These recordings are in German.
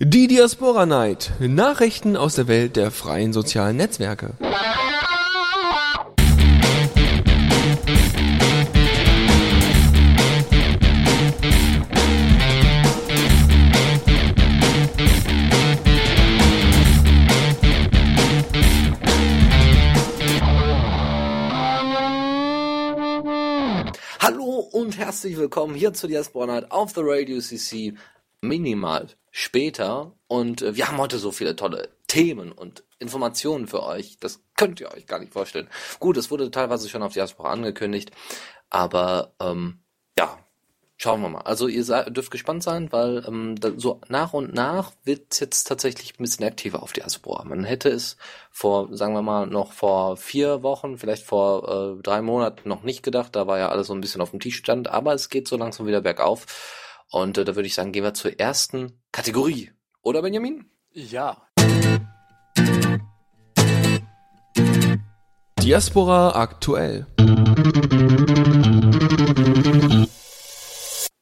Die Diaspora Night. Nachrichten aus der Welt der freien sozialen Netzwerke. Hallo und herzlich willkommen hier zu Diaspora Night auf the Radio CC minimal später und äh, wir haben heute so viele tolle Themen und Informationen für euch. Das könnt ihr euch gar nicht vorstellen. Gut, es wurde teilweise schon auf Diaspora angekündigt, aber ähm, ja, schauen wir mal. Also ihr dürft gespannt sein, weil ähm, so nach und nach wird es jetzt tatsächlich ein bisschen aktiver auf Diaspora. Man hätte es vor, sagen wir mal, noch vor vier Wochen, vielleicht vor äh, drei Monaten noch nicht gedacht. Da war ja alles so ein bisschen auf dem Tischstand, aber es geht so langsam wieder bergauf. Und äh, da würde ich sagen, gehen wir zur ersten Kategorie. Oder Benjamin? Ja. Diaspora aktuell.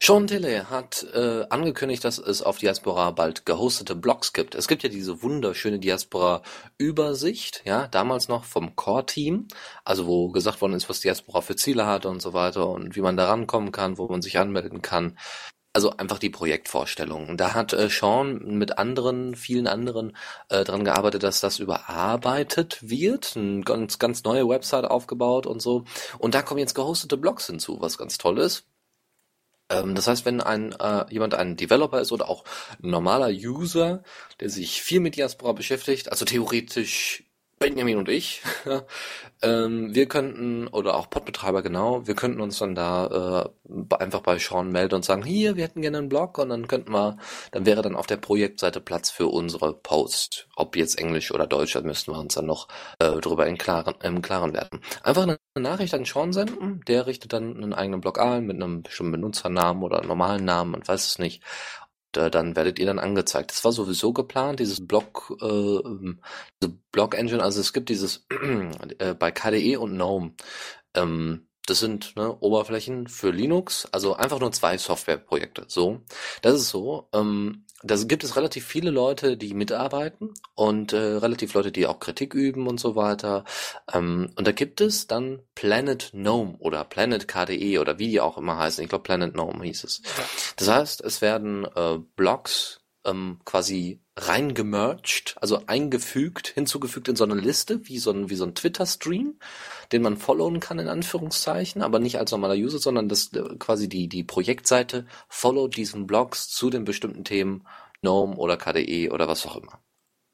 Sean Tilley hat äh, angekündigt, dass es auf Diaspora bald gehostete Blogs gibt. Es gibt ja diese wunderschöne Diaspora-Übersicht, ja, damals noch vom Core-Team, also wo gesagt worden ist, was Diaspora für Ziele hat und so weiter und wie man da rankommen kann, wo man sich anmelden kann. Also einfach die Projektvorstellung. Da hat äh, Sean mit anderen, vielen anderen äh, dran gearbeitet, dass das überarbeitet wird, eine ganz, ganz neue Website aufgebaut und so. Und da kommen jetzt gehostete Blogs hinzu, was ganz toll ist. Ähm, das heißt, wenn ein äh, jemand ein Developer ist oder auch ein normaler User, der sich viel mit Diaspora beschäftigt, also theoretisch Benjamin und ich, ähm, wir könnten, oder auch Podbetreiber genau, wir könnten uns dann da äh, einfach bei Sean melden und sagen, hier, wir hätten gerne einen Blog und dann könnten wir, dann wäre dann auf der Projektseite Platz für unsere Post. Ob jetzt Englisch oder Deutsch, da müssten wir uns dann noch äh, drüber im Klaren, im Klaren werden. Einfach eine Nachricht an Sean senden, der richtet dann einen eigenen Blog ein mit einem bestimmten Benutzernamen oder normalen Namen, man weiß es nicht äh, dann werdet ihr dann angezeigt. Das war sowieso geplant, dieses Blog, äh, ähm, diese Blog Engine, also es gibt dieses äh, bei KDE und GNOME. Ähm, das sind ne, Oberflächen für Linux, also einfach nur zwei Softwareprojekte. So, das ist so. Ähm, da gibt es relativ viele Leute, die mitarbeiten und äh, relativ Leute, die auch Kritik üben und so weiter. Ähm, und da gibt es dann Planet Gnome oder Planet KDE oder wie die auch immer heißen. Ich glaube Planet Gnome hieß es. Das heißt, es werden äh, Blogs ähm, quasi reingemerged, also eingefügt, hinzugefügt in so eine Liste, wie so ein, wie so ein Twitter-Stream, den man followen kann, in Anführungszeichen, aber nicht als normaler User, sondern das äh, quasi die, die Projektseite followt diesen Blogs zu den bestimmten Themen, GNOME oder KDE oder was auch immer.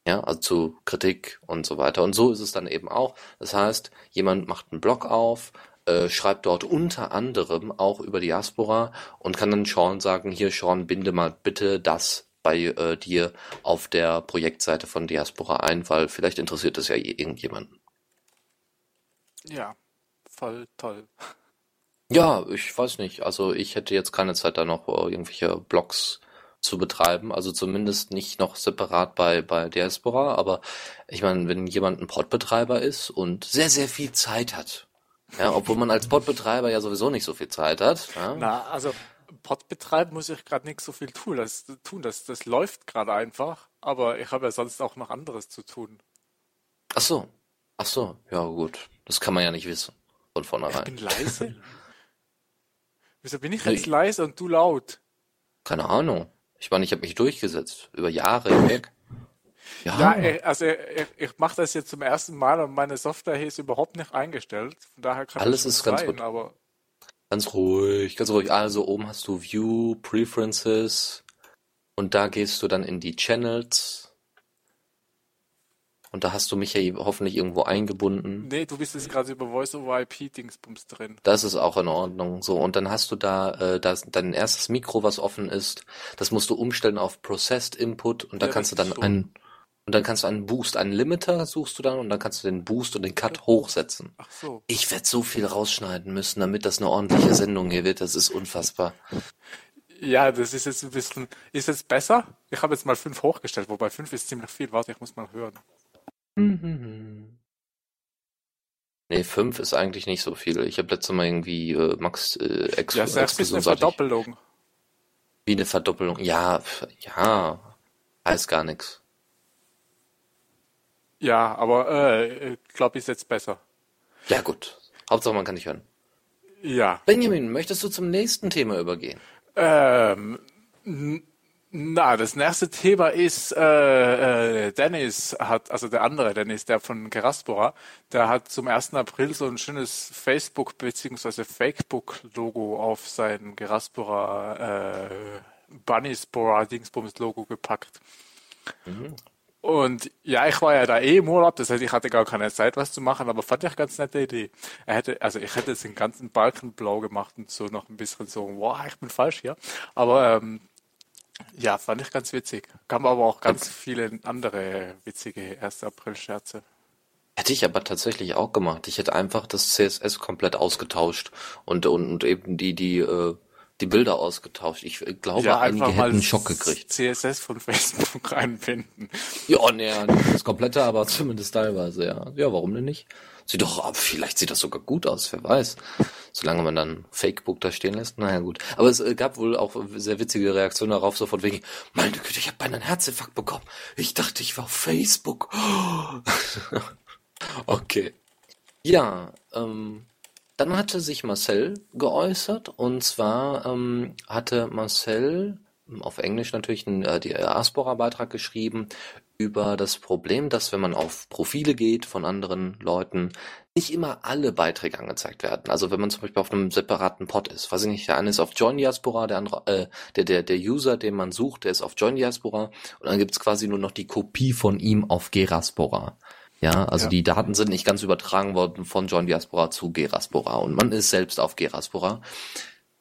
Ja, also zu Kritik und so weiter. Und so ist es dann eben auch. Das heißt, jemand macht einen Blog auf, äh, schreibt dort unter anderem auch über Diaspora und kann dann Sean sagen, hier Sean, binde mal bitte das bei äh, dir auf der Projektseite von Diaspora ein, weil vielleicht interessiert es ja irgendjemanden. Ja, voll toll. Ja, ich weiß nicht. Also ich hätte jetzt keine Zeit, da noch äh, irgendwelche Blogs zu betreiben. Also zumindest nicht noch separat bei, bei Diaspora. Aber ich meine, wenn jemand ein Podbetreiber ist und sehr, sehr viel Zeit hat, ja, obwohl man als Podbetreiber ja sowieso nicht so viel Zeit hat. Ja. Na, also Pod betreiben muss ich gerade nicht so viel tun. Das, tun. das, das läuft gerade einfach, aber ich habe ja sonst auch noch anderes zu tun. Ach so. Ach so, ja gut. Das kann man ja nicht wissen. Von vornherein. Ich bin leise. Wieso bin ich jetzt nee. leise und du laut? Keine Ahnung. Ich meine, ich habe mich durchgesetzt. Über Jahre hinweg. Ja, ja also ich, ich mache das jetzt zum ersten Mal und meine Software hier ist überhaupt nicht eingestellt. Von daher kann Alles ist sein, ganz gut. aber Ganz ruhig, ganz ruhig. Also oben hast du View, Preferences und da gehst du dann in die Channels. Und da hast du mich ja hoffentlich irgendwo eingebunden. Nee, du bist jetzt gerade über Voice-over-IP-Dingsbums drin. Das ist auch in Ordnung. So, und dann hast du da äh, das, dein erstes Mikro, was offen ist. Das musst du umstellen auf Processed Input und da ja, kannst du dann so. einen und dann kannst du einen Boost, einen Limiter suchst du dann und dann kannst du den Boost und den Cut hochsetzen. Ach so. Ich werde so viel rausschneiden müssen, damit das eine ordentliche Sendung hier wird. Das ist unfassbar. Ja, das ist jetzt ein bisschen. Ist jetzt besser? Ich habe jetzt mal fünf hochgestellt, wobei fünf ist ziemlich viel. Warte, ich muss mal hören. Mhm. Nee, fünf ist eigentlich nicht so viel. Ich habe letztes Mal irgendwie äh, Max äh, Ex Ja, das ist eine Verdoppelung. Wie eine Verdoppelung. Ja, ja, Heißt gar nichts. Ja, aber äh, ich glaube, ist jetzt besser. Ja, gut. Hauptsache, man kann dich hören. Ja. Benjamin, möchtest du zum nächsten Thema übergehen? Ähm, na, das nächste Thema ist, äh, äh, Dennis hat, also der andere Dennis, der von Geraspora, der hat zum 1. April so ein schönes Facebook- bzw. Fakebook-Logo auf sein Geraspora äh, Bunnyspora-Dingsbums-Logo gepackt. Und ja, ich war ja da eh im Urlaub, das heißt, ich hatte gar keine Zeit, was zu machen, aber fand ich ganz nette Idee. Er hätte, also ich hätte jetzt den ganzen Balken blau gemacht und so noch ein bisschen so, wow, ich bin falsch hier. Aber ähm, ja, fand ich ganz witzig. Gab aber auch ganz viele andere witzige 1. April-Scherze. Hätte ich aber tatsächlich auch gemacht. Ich hätte einfach das CSS komplett ausgetauscht und, und, und eben die, die, äh, die Bilder ausgetauscht. Ich äh, glaube, Ja, einige hätten einen Schock gekriegt. CSS von Facebook einbinden. Ja, nee, das komplette, aber zumindest teilweise, ja. Ja, warum denn nicht? Sieht doch, aber vielleicht sieht das sogar gut aus, wer weiß. Solange man dann Fakebook da stehen lässt, naja gut. Aber es äh, gab wohl auch sehr witzige Reaktionen darauf, so von wegen, meine Güte, ich habe beinahe einen Herzinfarkt bekommen. Ich dachte, ich war auf Facebook. okay. Ja, ähm, dann hatte sich Marcel geäußert und zwar ähm, hatte Marcel ähm, auf Englisch natürlich einen äh, Diaspora-Beitrag geschrieben über das Problem, dass wenn man auf Profile geht von anderen Leuten, nicht immer alle Beiträge angezeigt werden. Also wenn man zum Beispiel auf einem separaten Pod ist, weiß ich nicht, der eine ist auf Join Diaspora, der andere, äh, der, der, der User, den man sucht, der ist auf Join Diaspora und dann gibt's quasi nur noch die Kopie von ihm auf Geraspora. Ja, also Ja. die Daten sind nicht ganz übertragen worden von Join Diaspora zu Geraspora und man ist selbst auf Geraspora.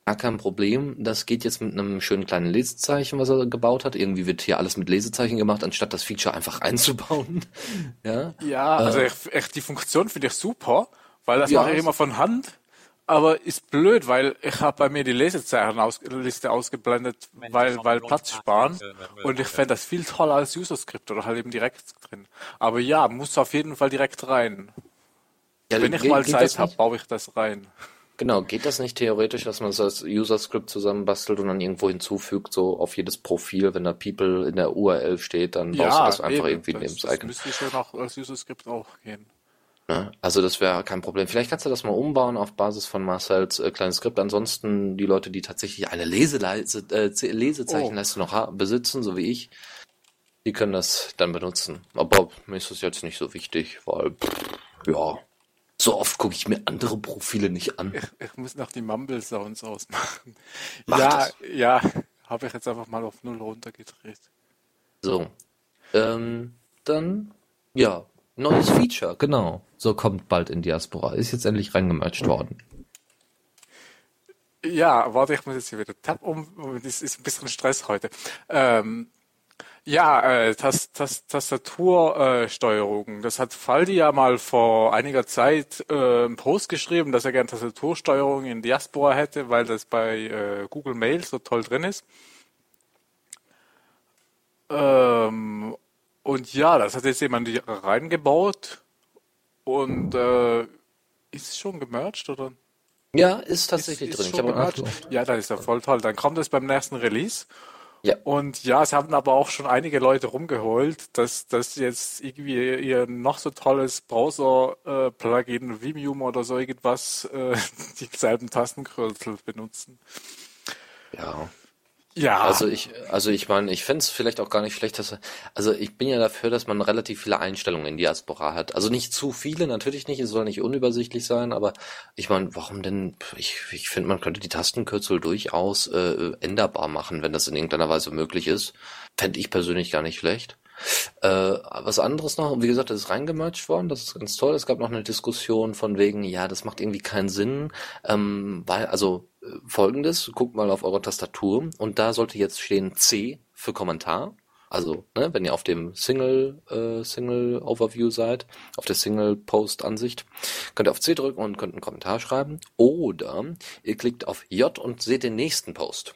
Gar kein Problem. Das geht jetzt mit einem schönen kleinen Lesezeichen, was er gebaut hat. Irgendwie wird hier alles mit Lesezeichen gemacht, anstatt das Feature einfach einzubauen. ja. Ja, also Äh. ich, echt die Funktion finde ich super, weil das Ja, mache ich immer von Hand. Aber ist blöd, weil ich habe bei mir die Lesezeichen aus, Liste ausgeblendet, Wenn weil, weil Platz sparen. Und ich fände das viel toller als User-Script oder halt eben direkt drin. Aber ja, muss auf jeden Fall direkt rein. ja Wenn ich geht- mal geht Zeit das habe, baue ich das rein. Genau, geht das nicht theoretisch, dass man das als User-Script zusammenbastelt und dann irgendwo hinzufügt, so auf jedes Profil, wenn da People in der URL steht, dann baust du das einfach eben. irgendwie das, neben das das Icon. müsste schon auch als User-Script auch gehen. Ne? Also das wäre kein Problem. Vielleicht kannst du das mal umbauen auf Basis von Marcel's äh, kleines Skript. Ansonsten die Leute, die tatsächlich eine Leseleise, äh, Lesezeichenleiste noch ha- besitzen, so wie ich, die können das dann benutzen. Aber mir ist das jetzt nicht so wichtig, weil pff, ja, so oft gucke ich mir andere Profile nicht an. Ich, ich muss noch die Mumble Sounds ausmachen. Mach ja, das. ja, habe ich jetzt einfach mal auf null runtergedreht. So, ähm, dann ja, neues Feature, genau. So kommt bald in Diaspora. Ist jetzt endlich reingemerged worden. Ja, warte, ich muss jetzt hier wieder Tab um. Das ist ein bisschen Stress heute. Ähm, ja, äh, Tas Tas Tastatursteuerung. Steuerung. das hat Faldi ja mal vor einiger Zeit äh, einen Post geschrieben, dass er gerne Tastatursteuerung in Diaspora hätte, weil das bei äh, Google Mail so toll drin ist. Ähm, und ja, das hat jetzt jemand reingebaut und äh, ist es schon gemerged oder? Ja, ist tatsächlich ist, drin. ist einen gemerged. Artikel. Ja, das ist ja voll toll. Dann kommt es beim nächsten Release. Ja. Und ja, es haben aber auch schon einige Leute rumgeholt, dass dass jetzt irgendwie ihr noch so tolles Browser-Plugin, Vimium oder so irgendwas, äh, dieselben Tastenkürzel benutzen. Ja. Ja, Also ich, also ich meine, ich fänd's vielleicht auch gar nicht schlecht, dass, also ich bin ja dafür, dass man relativ viele Einstellungen in Diaspora hat. Also nicht zu viele, natürlich nicht, es soll nicht unübersichtlich sein, aber ich meine, warum denn, ich, ich finde, man könnte die Tastenkürzel durchaus äh, änderbar machen, wenn das in irgendeiner Weise möglich ist. Fände ich persönlich gar nicht schlecht. Äh, was anderes noch, wie gesagt, das ist reingemerged worden, das ist ganz toll. Es gab noch eine Diskussion von wegen, ja, das macht irgendwie keinen Sinn, ähm, weil, also folgendes, guckt mal auf eure Tastatur und da sollte jetzt stehen C für Kommentar. Also, ne, wenn ihr auf dem Single, äh, Single Overview seid, auf der Single Post Ansicht, könnt ihr auf C drücken und könnt einen Kommentar schreiben. Oder ihr klickt auf J und seht den nächsten Post.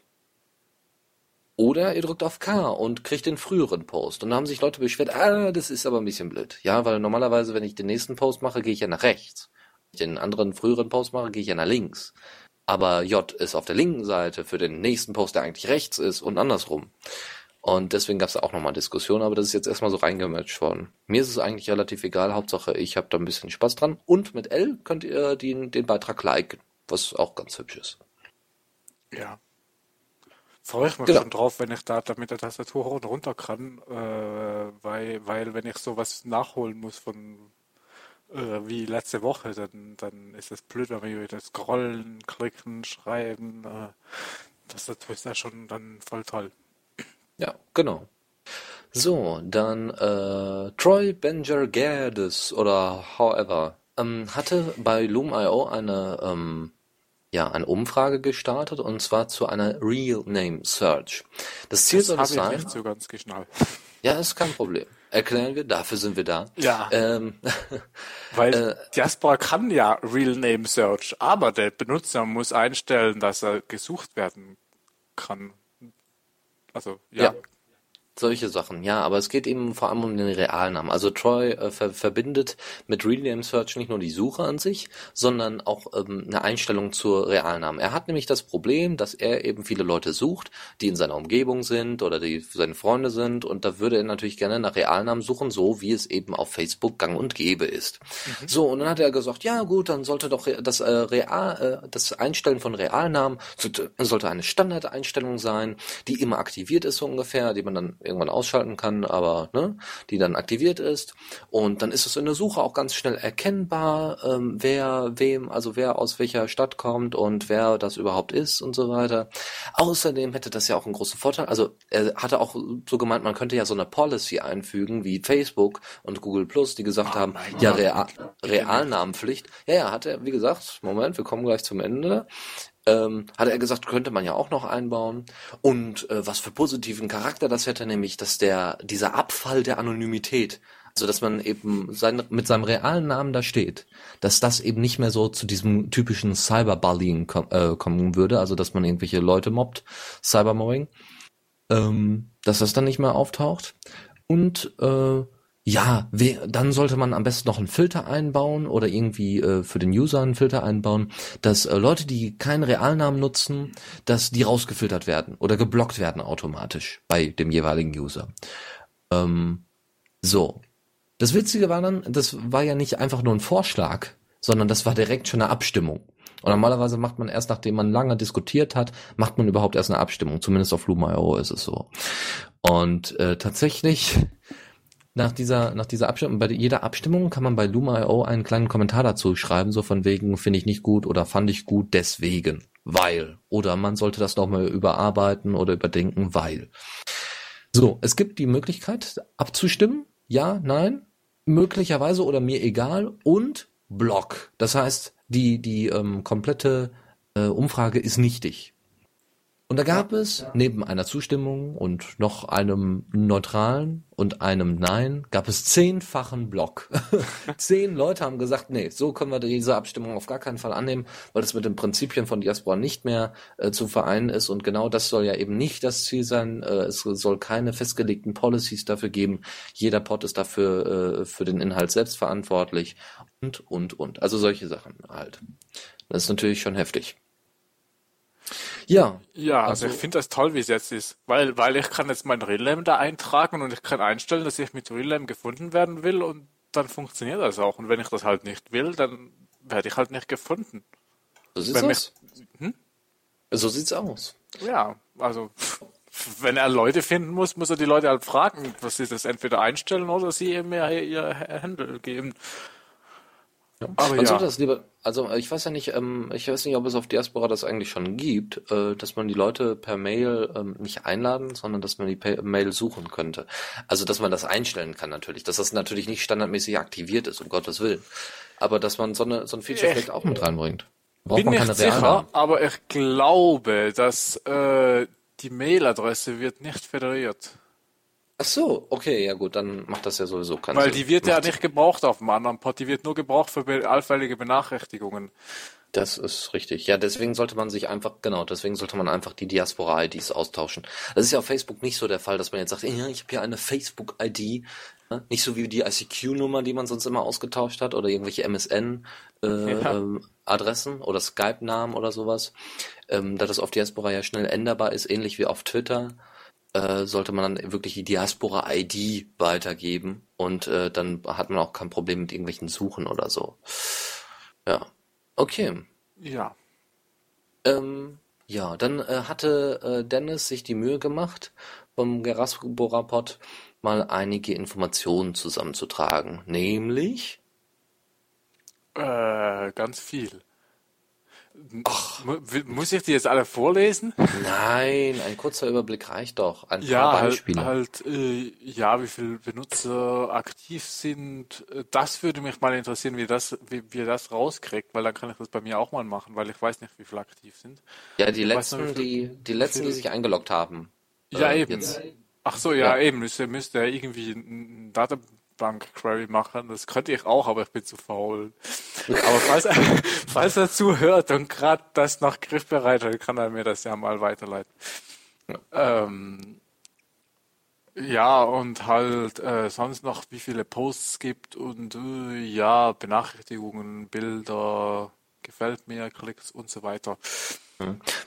Oder ihr drückt auf K und kriegt den früheren Post. Und da haben sich Leute beschwert, ah, das ist aber ein bisschen blöd. Ja, weil normalerweise, wenn ich den nächsten Post mache, gehe ich ja nach rechts. Wenn ich den anderen früheren Post mache, gehe ich ja nach links. Aber J ist auf der linken Seite für den nächsten Post, der eigentlich rechts ist und andersrum. Und deswegen gab es auch nochmal Diskussionen, aber das ist jetzt erstmal so reingematcht worden. Mir ist es eigentlich relativ egal, Hauptsache ich habe da ein bisschen Spaß dran. Und mit L könnt ihr den, den Beitrag liken, was auch ganz hübsch ist. Ja. Freue ich mich Genau. schon drauf, wenn ich da, da mit der Tastatur hoch und runter kann, äh, weil, weil wenn ich sowas nachholen muss von äh, wie letzte Woche, dann, dann ist es blöd, wenn wir wieder scrollen, klicken, schreiben. Äh, Tastatur ist da schon dann voll toll. Ja, genau. So, dann äh, Troy Benger Gerdes oder however ähm, hatte bei Loom.io eine ähm, ja eine Umfrage gestartet und zwar zu einer Real Name Search. Das Ziel Das soll es ich sein. nicht so ganz geschnallt. Ja, ist kein Problem. Erklären wir, dafür sind wir da. Ja. Ähm, Weil Äh, Diaspora kann ja Real Name Search, aber der Benutzer muss einstellen, dass er gesucht werden kann. Also, ja. Ja. Solche Sachen, ja, aber es geht eben vor allem um den Realnamen. Also Troy äh, ver verbindet mit Real Name Search nicht nur die Suche an sich, sondern auch ähm, eine Einstellung zur Realnamen. Er hat nämlich das Problem, dass er eben viele Leute sucht, die in seiner Umgebung sind oder die seine Freunde sind und da würde er natürlich gerne nach Realnamen suchen, so wie es eben auf Facebook gang und gäbe ist. So, und dann hat er gesagt, ja gut, dann sollte doch das äh, Real, äh, das Einstellen von Realnamen sollte eine Standardeinstellung sein, die immer aktiviert ist so ungefähr, die man dann irgendwann ausschalten kann, aber ne, die dann aktiviert ist. Und dann ist es in der Suche auch ganz schnell erkennbar, ähm, wer wem, also wer aus welcher Stadt kommt und wer das überhaupt ist und so weiter. Außerdem hätte das ja auch einen großen Vorteil. Also er hatte auch so gemeint, man könnte ja so eine Policy einfügen wie Facebook und Google Plus, die gesagt haben, mein ja. Real, Realnamenpflicht. Ja, ja, hat er, wie gesagt, Moment, wir kommen gleich zum Ende. Ähm, hat er gesagt, könnte man ja auch noch einbauen. Und äh, was für positiven Charakter das hätte, nämlich, dass der, dieser Abfall der Anonymität, also dass man eben sein, mit seinem realen Namen da steht, dass das eben nicht mehr so zu diesem typischen Cyberbullying kom äh, kommen würde, also dass man irgendwelche Leute mobbt, Cybermobbing, ähm, dass das dann nicht mehr auftaucht. Und äh, ja, dann sollte man am besten noch einen Filter einbauen oder irgendwie äh, für den User einen Filter einbauen, dass äh, Leute, die keinen Realnamen nutzen, dass die rausgefiltert werden oder geblockt werden automatisch bei dem jeweiligen User. Ähm, so. Das Witzige war dann, das war ja nicht einfach nur ein Vorschlag, sondern das war direkt schon eine Abstimmung. Und normalerweise macht man erst, nachdem man lange diskutiert hat, macht man überhaupt erst eine Abstimmung. Zumindest auf Lumo.io ist es so. Und äh, tatsächlich nach dieser, nach dieser Abstimmung, bei jeder Abstimmung kann man bei Luma.io einen kleinen Kommentar dazu schreiben, so von wegen, finde ich nicht gut oder fand ich gut, deswegen, weil. Oder man sollte das nochmal überarbeiten oder überdenken, weil. So, es gibt die Möglichkeit abzustimmen, ja, nein, möglicherweise oder mir egal und Block. Das heißt, die, die ähm, komplette äh, Umfrage ist nichtig. Und da gab es neben einer Zustimmung und noch einem neutralen und einem Nein, gab es zehnfachen Block. Zehn Leute haben gesagt, nee, so können wir diese Abstimmung auf gar keinen Fall annehmen, weil das mit den Prinzipien von Diaspora nicht mehr äh, zu vereinen ist. Und genau das soll ja eben nicht das Ziel sein. Äh, es soll keine festgelegten Policies dafür geben. Jeder Pod ist dafür äh, für den Inhalt selbst verantwortlich und, und, und. Also solche Sachen halt. Das ist natürlich schon heftig. Ja, Ja, also, Also- ich finde das toll, wie es jetzt ist, weil, weil ich kann jetzt mein Realname da eintragen und ich kann einstellen, dass ich mit Realname gefunden werden will und dann funktioniert das auch. Und wenn ich das halt nicht will, dann werde ich halt nicht gefunden. so sieht's Wenn aus. So sieht's aus. Ja, also wenn er Leute finden muss, muss er die Leute halt fragen, was sie das entweder einstellen oder sie ihm ihr, ihr Handle geben. Aber Man ja, sollte das lieber, also ich weiß ja nicht, ähm, ich weiß nicht, ob es auf Diaspora das eigentlich schon gibt, äh, dass man die Leute per Mail ähm, nicht einladen, sondern dass man die per Mail suchen könnte. Also dass man das einstellen kann natürlich, dass das natürlich nicht standardmäßig aktiviert ist, um Gottes Willen. Aber dass man so, eine, so ein Feature Ich vielleicht auch mit reinbringt. Braucht bin man nicht sicher, aber ich glaube, dass äh, die Mailadresse wird nicht federiert. Ach so, okay, ja gut, dann macht das ja sowieso keinen Weil Sinn. die wird ja Macht- nicht gebraucht auf dem anderen Pod, die wird nur gebraucht für allfällige Benachrichtigungen. Das ist richtig. Ja, deswegen sollte man sich einfach, genau, deswegen sollte man einfach die Diaspora-IDs austauschen. Das ist ja auf Facebook nicht so der Fall, dass man jetzt sagt, ja, ich habe hier eine Facebook-ID. ne? Nicht so wie die ICQ-Nummer, die man sonst immer ausgetauscht hat oder irgendwelche MSN-Adressen Ja. ähm, oder Skype-Namen oder sowas. Ähm, da das auf Diaspora ja schnell änderbar ist, ähnlich wie auf Twitter. Äh, sollte man dann wirklich die Diaspora-ID weitergeben und äh, dann hat man auch kein Problem mit irgendwelchen Suchen oder so. Ja, okay. Ja. Ähm, ja, dann äh, hatte äh, Dennis sich die Mühe gemacht, vom Geraspora-Pod mal einige Informationen zusammenzutragen, nämlich Äh, ganz viel. Mu- Muss ich die jetzt alle vorlesen? Nein, ein kurzer Überblick reicht doch. Ein Ja, paar halt, Beispiele. halt äh, ja, wie viele Benutzer aktiv sind. Äh, Das würde mich mal interessieren, wie das, wie, ihr das rauskriegt, weil dann kann ich das bei mir auch mal machen, weil ich weiß nicht, wie viele aktiv sind. ja, die ich noch, letzten, viel- die, die letzten, die sich eingeloggt haben. Ja, äh, eben. Jetzt. Ach so, ja, Ja. eben. Müsste, müsste ja irgendwie ein Datenbank-Query machen. Das könnte ich auch, aber ich bin zu faul. Aber falls, falls er zuhört und gerade das noch griffbereit hat, kann er mir das ja mal weiterleiten. Ähm, ja, und halt äh, sonst noch, wie viele Posts gibt und äh, ja, Benachrichtigungen, Bilder, gefällt mir, Klicks und so weiter.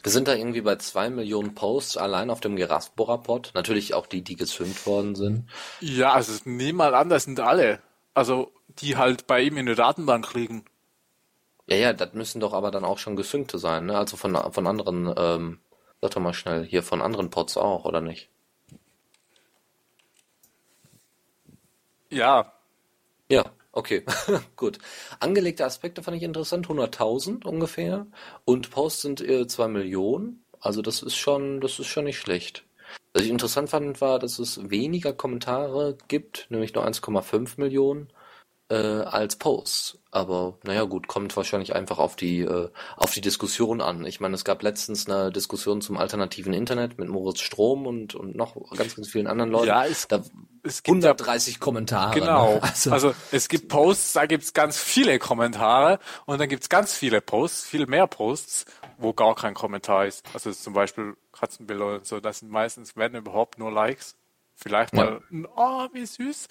Wir sind da irgendwie bei zwei Millionen Posts allein auf dem Geraspora-Pod. Natürlich auch die, die gesynkt worden sind. Ja, also nehm mal an, das sind alle. Also, die halt bei ihm in der Datenbank liegen. Ja, ja, das müssen doch aber dann auch schon gesynkte sein, ne? Also von, von anderen, ähm, sag doch mal schnell, hier von anderen Pods auch, oder nicht? Ja, Ja, okay, gut. Angelegte Aspekte fand ich interessant, 100.000 ungefähr. Und Posts sind äh, 2 Millionen. Also das ist schon, das ist schon nicht schlecht. Was ich interessant fand, war, dass es weniger Kommentare gibt, nämlich nur 1,5 Millionen, äh, als Posts. Aber naja gut, kommt wahrscheinlich einfach auf die, äh, auf die Diskussion an. Ich meine, es gab letztens eine Diskussion zum alternativen Internet mit Moritz Strom und, und noch ganz, ganz vielen anderen Leuten. Ja, es- da es gibt ja 130 Kommentare. Genau. Ne? Also, Also es gibt Posts, da gibt's ganz viele Kommentare und dann gibt's ganz viele Posts, viel mehr Posts, wo gar kein Kommentar ist. Also zum Beispiel Katzenbilder und so, das sind meistens, wenn überhaupt, nur Likes. Vielleicht mal, ein oh, wie süß.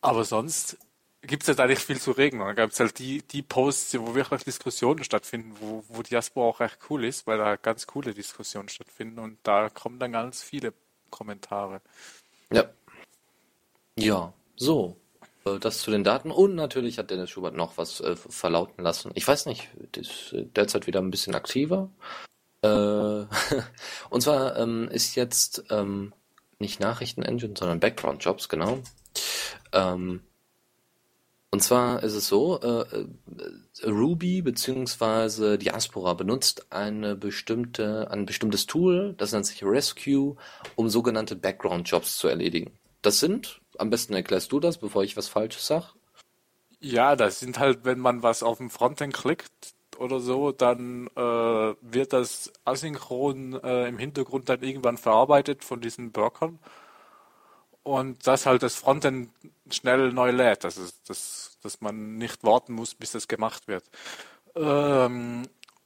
Aber sonst gibt's ja da nicht viel zu reden. Und dann gibt's halt die, die Posts, wo wirklich Diskussionen stattfinden, wo, wo Diaspora auch recht cool ist, weil da ganz coole Diskussionen stattfinden und da kommen dann ganz viele Kommentare. Ja. Ja, so. Äh, Das zu den Daten. Und natürlich hat Dennis Schubert noch was äh, verlauten lassen. Ich weiß nicht, ist äh, derzeit wieder ein bisschen aktiver. Äh, und zwar ähm, ist jetzt ähm, nicht Nachrichten-Engine, sondern Background-Jobs, genau. Ähm, und zwar ist es so, äh, äh, Ruby bzw. Diaspora benutzt eine bestimmte, ein bestimmtes Tool, das nennt sich Rescue, um sogenannte Background-Jobs zu erledigen. Das sind, am besten erklärst du das, bevor ich was Falsches sag. Ja, das sind halt, wenn man was auf dem Frontend klickt oder so, dann äh, wird das asynchron äh, im Hintergrund dann irgendwann verarbeitet von diesen Workern und das halt das Frontend schnell neu lädt, dass, dass, dass man nicht warten muss, bis das gemacht wird. Ähm,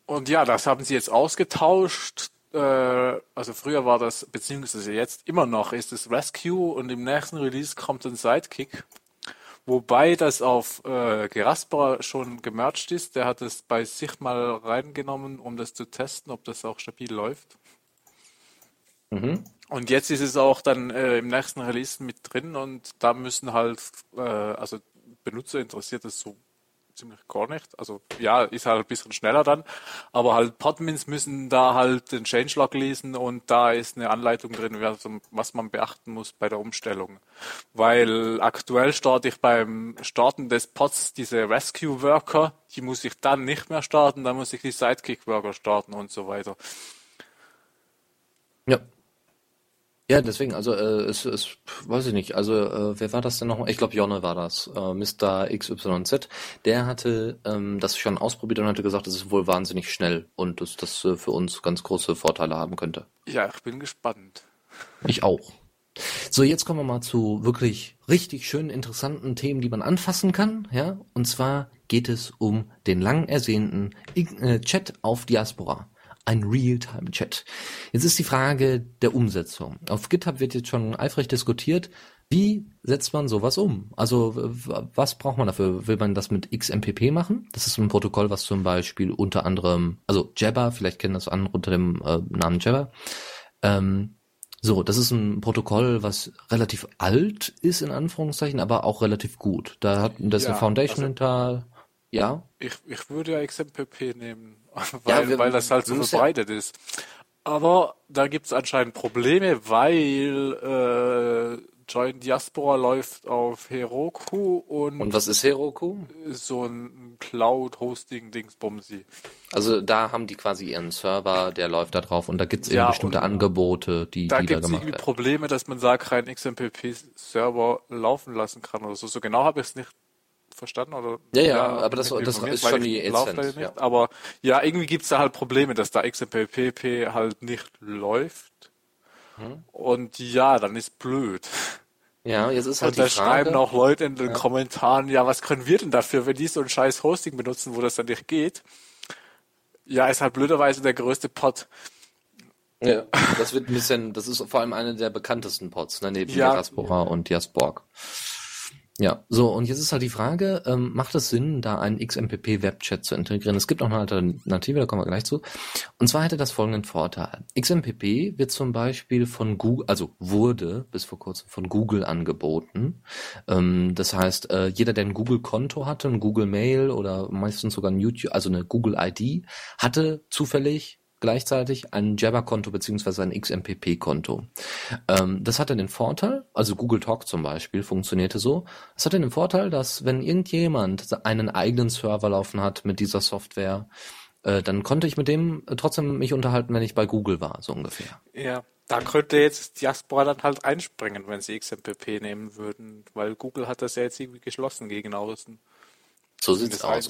und ja, das haben sie jetzt ausgetauscht. Äh, also früher war das, beziehungsweise jetzt immer noch, ist es Rescue und im nächsten Release kommt ein Sidekick. Wobei das auf äh, Geraspera schon gemerged ist. Der hat es bei sich mal reingenommen, um das zu testen, ob das auch stabil läuft. Und jetzt ist es auch dann äh, im nächsten Release mit drin und da müssen halt, äh, also Benutzer interessiert es so ziemlich gar nicht. Also ja, ist halt ein bisschen schneller dann, aber halt Podmins müssen da halt den Changelog lesen und da ist eine Anleitung drin, was- man beachten muss bei der Umstellung. Weil aktuell starte ich beim Starten des Pods diese Rescue Worker, die muss ich dann nicht mehr starten, dann muss ich die Sidekick Worker starten und so weiter. Ja. Ja, deswegen, also äh, es, es, weiß ich nicht, also äh, wer war das denn nochmal? Ich glaube, Jonne war das, äh, Mr. XYZ. Der hatte ähm, das schon ausprobiert und hatte gesagt, es ist wohl wahnsinnig schnell und dass das äh, für uns ganz große Vorteile haben könnte. Ja, ich bin gespannt. Ich auch. So, jetzt kommen wir mal zu wirklich richtig schönen, interessanten Themen, die man anfassen kann, ja. Und zwar geht es um den lang ersehnten äh, Chat auf Diaspora. Ein Realtime-Chat. Jetzt ist die Frage der Umsetzung. Auf GitHub wird jetzt schon eifrig diskutiert. Wie setzt man sowas um? Also, was braucht man dafür? Will man das mit XMPP machen? Das ist ein Protokoll, was zum Beispiel unter anderem, also Jabber, vielleicht kennen das andere unter dem äh, Namen Jabber, ähm, So, das ist ein Protokoll, was relativ alt ist, in Anführungszeichen, aber auch relativ gut. Da hat das Ja, eine Foundation also- hinter, ja. Ich, ich würde ja XMPP nehmen, weil, wir- weil das halt so müssen ja- verbreitet ist. Aber da gibt es anscheinend Probleme, weil äh, Join Diaspora läuft auf Heroku und, Und was ist Heroku? so ein Cloud-Hosting-Dingsbumsi. Also da haben die quasi ihren Server, der läuft da drauf und da gibt's eben Ja, bestimmte Angebote, die, Da die da gibt es gemacht irgendwie werden. Probleme, dass man da keinen XMPP-Server laufen lassen kann oder so. So genau habe ich es nicht verstanden oder Ja, ja, aber das- das ist schon die nicht. ja. Aber ja, irgendwie gibt es da halt Probleme, dass da XMPP halt nicht läuft. Hm. Und ja, dann ist blöd. Ja, jetzt ist halt Und da Frage. schreiben auch Leute in den Kommentaren, ja, was können wir denn dafür, wenn die so ein scheiß Hosting benutzen, wo das dann nicht geht? Ja, ist halt blöderweise der größte Pot. Ja, das wird ein bisschen, das ist vor allem eine der bekanntesten Pods, ne, neben Ja. Diaspora und Diasporg. Ja, so, und jetzt ist halt die Frage, ähm, macht es Sinn, da einen XMPP-Webchat zu integrieren? Es gibt auch eine Alternative, da kommen wir gleich zu. Und zwar hätte das folgenden Vorteil. XMPP wird zum Beispiel von Google, also wurde bis vor kurzem von Google angeboten. Ähm, das heißt, äh, jeder, der ein Google-Konto hatte, ein Google Mail oder meistens sogar ein YouTube, also eine Google ID, hatte zufällig gleichzeitig ein Jabber-Konto beziehungsweise ein XMPP-Konto. Ähm, das hatte den Vorteil, also Google Talk zum Beispiel funktionierte so, es hatte den Vorteil, dass wenn irgendjemand einen eigenen Server laufen hat mit dieser Software, äh, dann konnte ich mit dem trotzdem mich unterhalten, wenn ich bei Google war, so ungefähr. Ja, da könnte jetzt Diaspora dann halt einspringen, wenn sie XMPP nehmen würden, weil Google hat das ja jetzt irgendwie geschlossen gegen außen. So sieht's aus.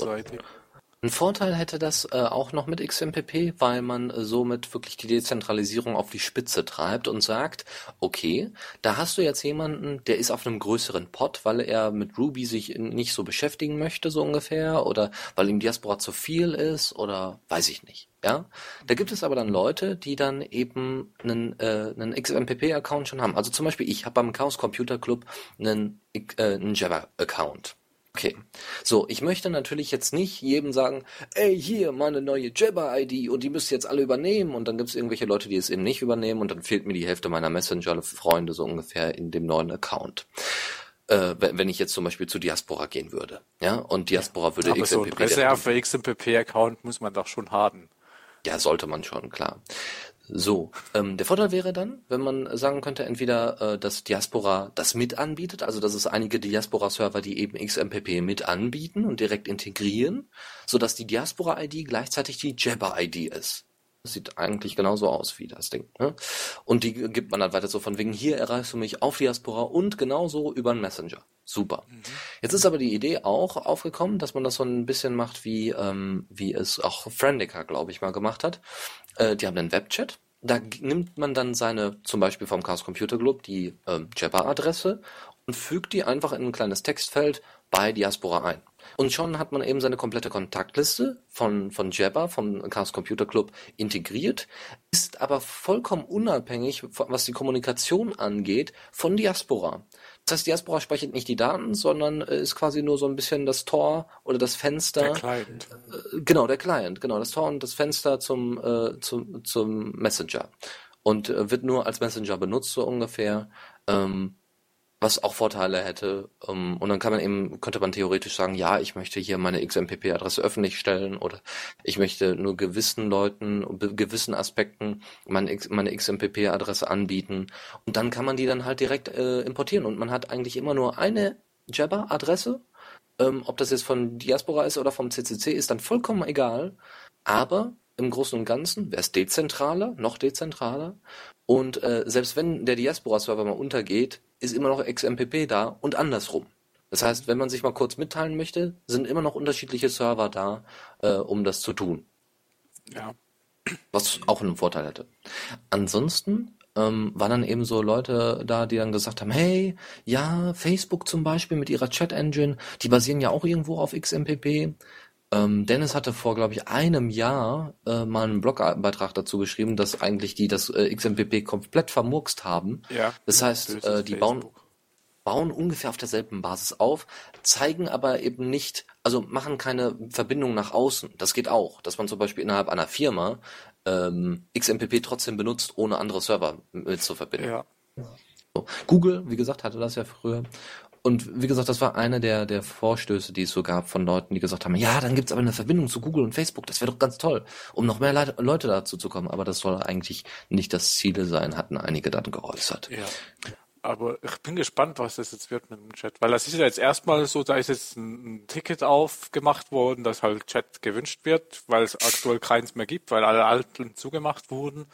Ein Vorteil hätte das äh, auch noch mit XMPP, weil man äh, somit wirklich die Dezentralisierung auf die Spitze treibt und sagt, okay, da hast du jetzt jemanden, der ist auf einem größeren Pod, weil er mit Ruby sich nicht so beschäftigen möchte, so ungefähr, oder weil ihm Diaspora zu viel ist, oder weiß ich nicht. Ja, da gibt es aber dann Leute, die dann eben einen, äh, einen XMPP-Account schon haben. Also zum Beispiel ich habe beim Chaos Computer Club einen, äh, einen Jabber-Account. Okay, so, ich möchte natürlich jetzt nicht jedem sagen, ey, hier, meine neue Jabber-ID und die müsst ihr jetzt alle übernehmen und dann gibt es irgendwelche Leute, die es eben nicht übernehmen und dann fehlt mir die Hälfte meiner Messenger-Freunde so ungefähr in dem neuen Account. Äh, wenn ich jetzt zum Beispiel zu Diaspora gehen würde, ja, und Diaspora würde Aber so ein XMPP Reserve XMPP-Account muss man doch schon haben. ja, sollte man schon, klar. So, ähm, der Vorteil wäre dann, wenn man sagen könnte, entweder, äh, dass Diaspora das mit anbietet, also dass es einige Diaspora-Server, die eben XMPP mit anbieten und direkt integrieren, so dass die Diaspora-ID gleichzeitig die Jabber-ID ist. Das sieht eigentlich genauso aus wie das Ding. Ne? Und die gibt man dann weiter so von wegen, hier erreichst du mich auf Diaspora und genauso über einen Messenger. Super. Jetzt ist aber die Idee auch aufgekommen, dass man das so ein bisschen macht, wie, ähm, wie es auch Friendica, glaube ich, mal gemacht hat. Äh, die haben einen Webchat. Da nimmt man dann seine, zum Beispiel vom Chaos Computer Club, die ähm, Jabber-Adresse und fügt die einfach in ein kleines Textfeld bei Diaspora ein. Und schon hat man eben seine komplette Kontaktliste von, von Jabber, vom Chaos Computer Club integriert, ist aber vollkommen unabhängig, was die Kommunikation angeht, von Diaspora. Das heißt, Diaspora speichert nicht die Daten, sondern äh, ist quasi nur so ein bisschen das Tor oder das Fenster. Der Client. Äh, Genau, der Client, genau, das Tor und das Fenster zum, äh, zum, zum Messenger. Und äh, wird nur als Messenger benutzt, so ungefähr. Ähm, was auch Vorteile hätte. Ähm, und dann kann man eben, könnte man theoretisch sagen, ja, ich möchte hier meine XMPP-Adresse öffentlich stellen oder ich möchte nur gewissen Leuten, gewissen Aspekten meine, meine XMPP-Adresse anbieten. Und dann kann man die dann halt direkt äh, importieren. Und man hat eigentlich immer nur eine Jabber-Adresse. Ähm, ob das jetzt von Diaspora ist oder vom CCC, ist dann vollkommen egal. Aber im Großen und Ganzen wäre es dezentraler, noch dezentraler. Und äh, selbst wenn der Diaspora-Server mal untergeht, ist immer noch XMPP da und andersrum. Das heißt, wenn man sich mal kurz mitteilen möchte, sind immer noch unterschiedliche Server da, äh, um das zu tun. Ja. Was auch einen Vorteil hätte. Ansonsten ähm, waren dann eben so Leute da, die dann gesagt haben, hey, ja, Facebook zum Beispiel mit ihrer Chat-Engine, die basieren ja auch irgendwo auf XMPP. Ähm, Dennis hatte vor, glaube ich, einem Jahr äh, mal einen Blogbeitrag dazu geschrieben, dass eigentlich die das äh, XMPP komplett vermurkst haben. Ja. Das heißt, äh, die bauen, bauen ungefähr auf derselben Basis auf, zeigen aber eben nicht, also machen keine Verbindung nach außen. Das geht auch, dass man zum Beispiel innerhalb einer Firma ähm, XMPP trotzdem benutzt, ohne andere Server mit zu verbinden. Ja. So. Google, wie gesagt, hatte das ja früher. Und wie gesagt, das war einer der, der Vorstöße, die es so gab von Leuten, die gesagt haben, ja, dann gibt's aber eine Verbindung zu Google und Facebook, das wäre doch ganz toll, um noch mehr Leute, Leute dazu zu kommen. Aber das soll eigentlich nicht das Ziel sein, hatten einige dann geäußert. Ja. Aber ich bin gespannt, was das jetzt wird mit dem Chat. Weil das ist ja jetzt erstmal so, da ist jetzt ein, ein Ticket aufgemacht worden, dass halt Chat gewünscht wird, weil es aktuell keins mehr gibt, weil alle alten zugemacht wurden.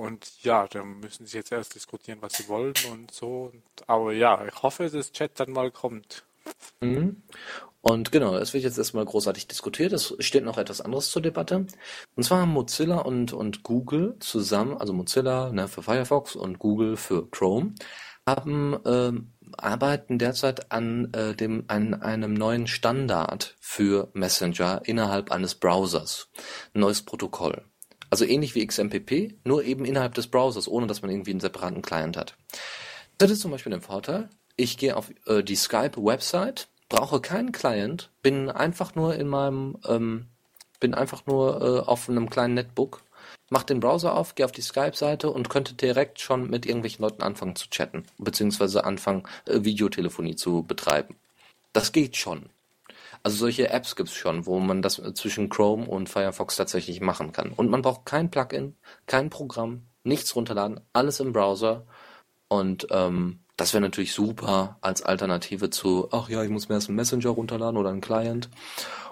Und ja, da müssen sie jetzt erst diskutieren, was sie wollen und so. Aber ja, ich hoffe, dass Chat dann mal kommt. Mhm. Und genau, es wird jetzt erstmal großartig diskutiert. Es steht noch etwas anderes zur Debatte. Und zwar haben Mozilla und, und Google zusammen, also Mozilla ne, für Firefox und Google für Chrome, haben ähm, arbeiten derzeit an äh, dem an einem neuen Standard für Messenger innerhalb eines Browsers, ein neues Protokoll. Also ähnlich wie XMPP, nur eben innerhalb des Browsers, ohne dass man irgendwie einen separaten Client hat. Das ist zum Beispiel der Vorteil. Ich gehe auf äh, die Skype-Website, brauche keinen Client, bin einfach nur in meinem, ähm, bin einfach nur äh, auf einem kleinen Netbook, mach den Browser auf, gehe auf die Skype-Seite und könnte direkt schon mit irgendwelchen Leuten anfangen zu chatten, beziehungsweise anfangen, äh, Videotelefonie zu betreiben. Das geht schon. Also solche Apps gibt's schon, wo man das zwischen Chrome und Firefox tatsächlich machen kann. Und man braucht kein Plugin, kein Programm, nichts runterladen, alles im Browser. Und ähm, das wäre natürlich super als Alternative zu, ach ja, ich muss mir erst einen Messenger runterladen oder einen Client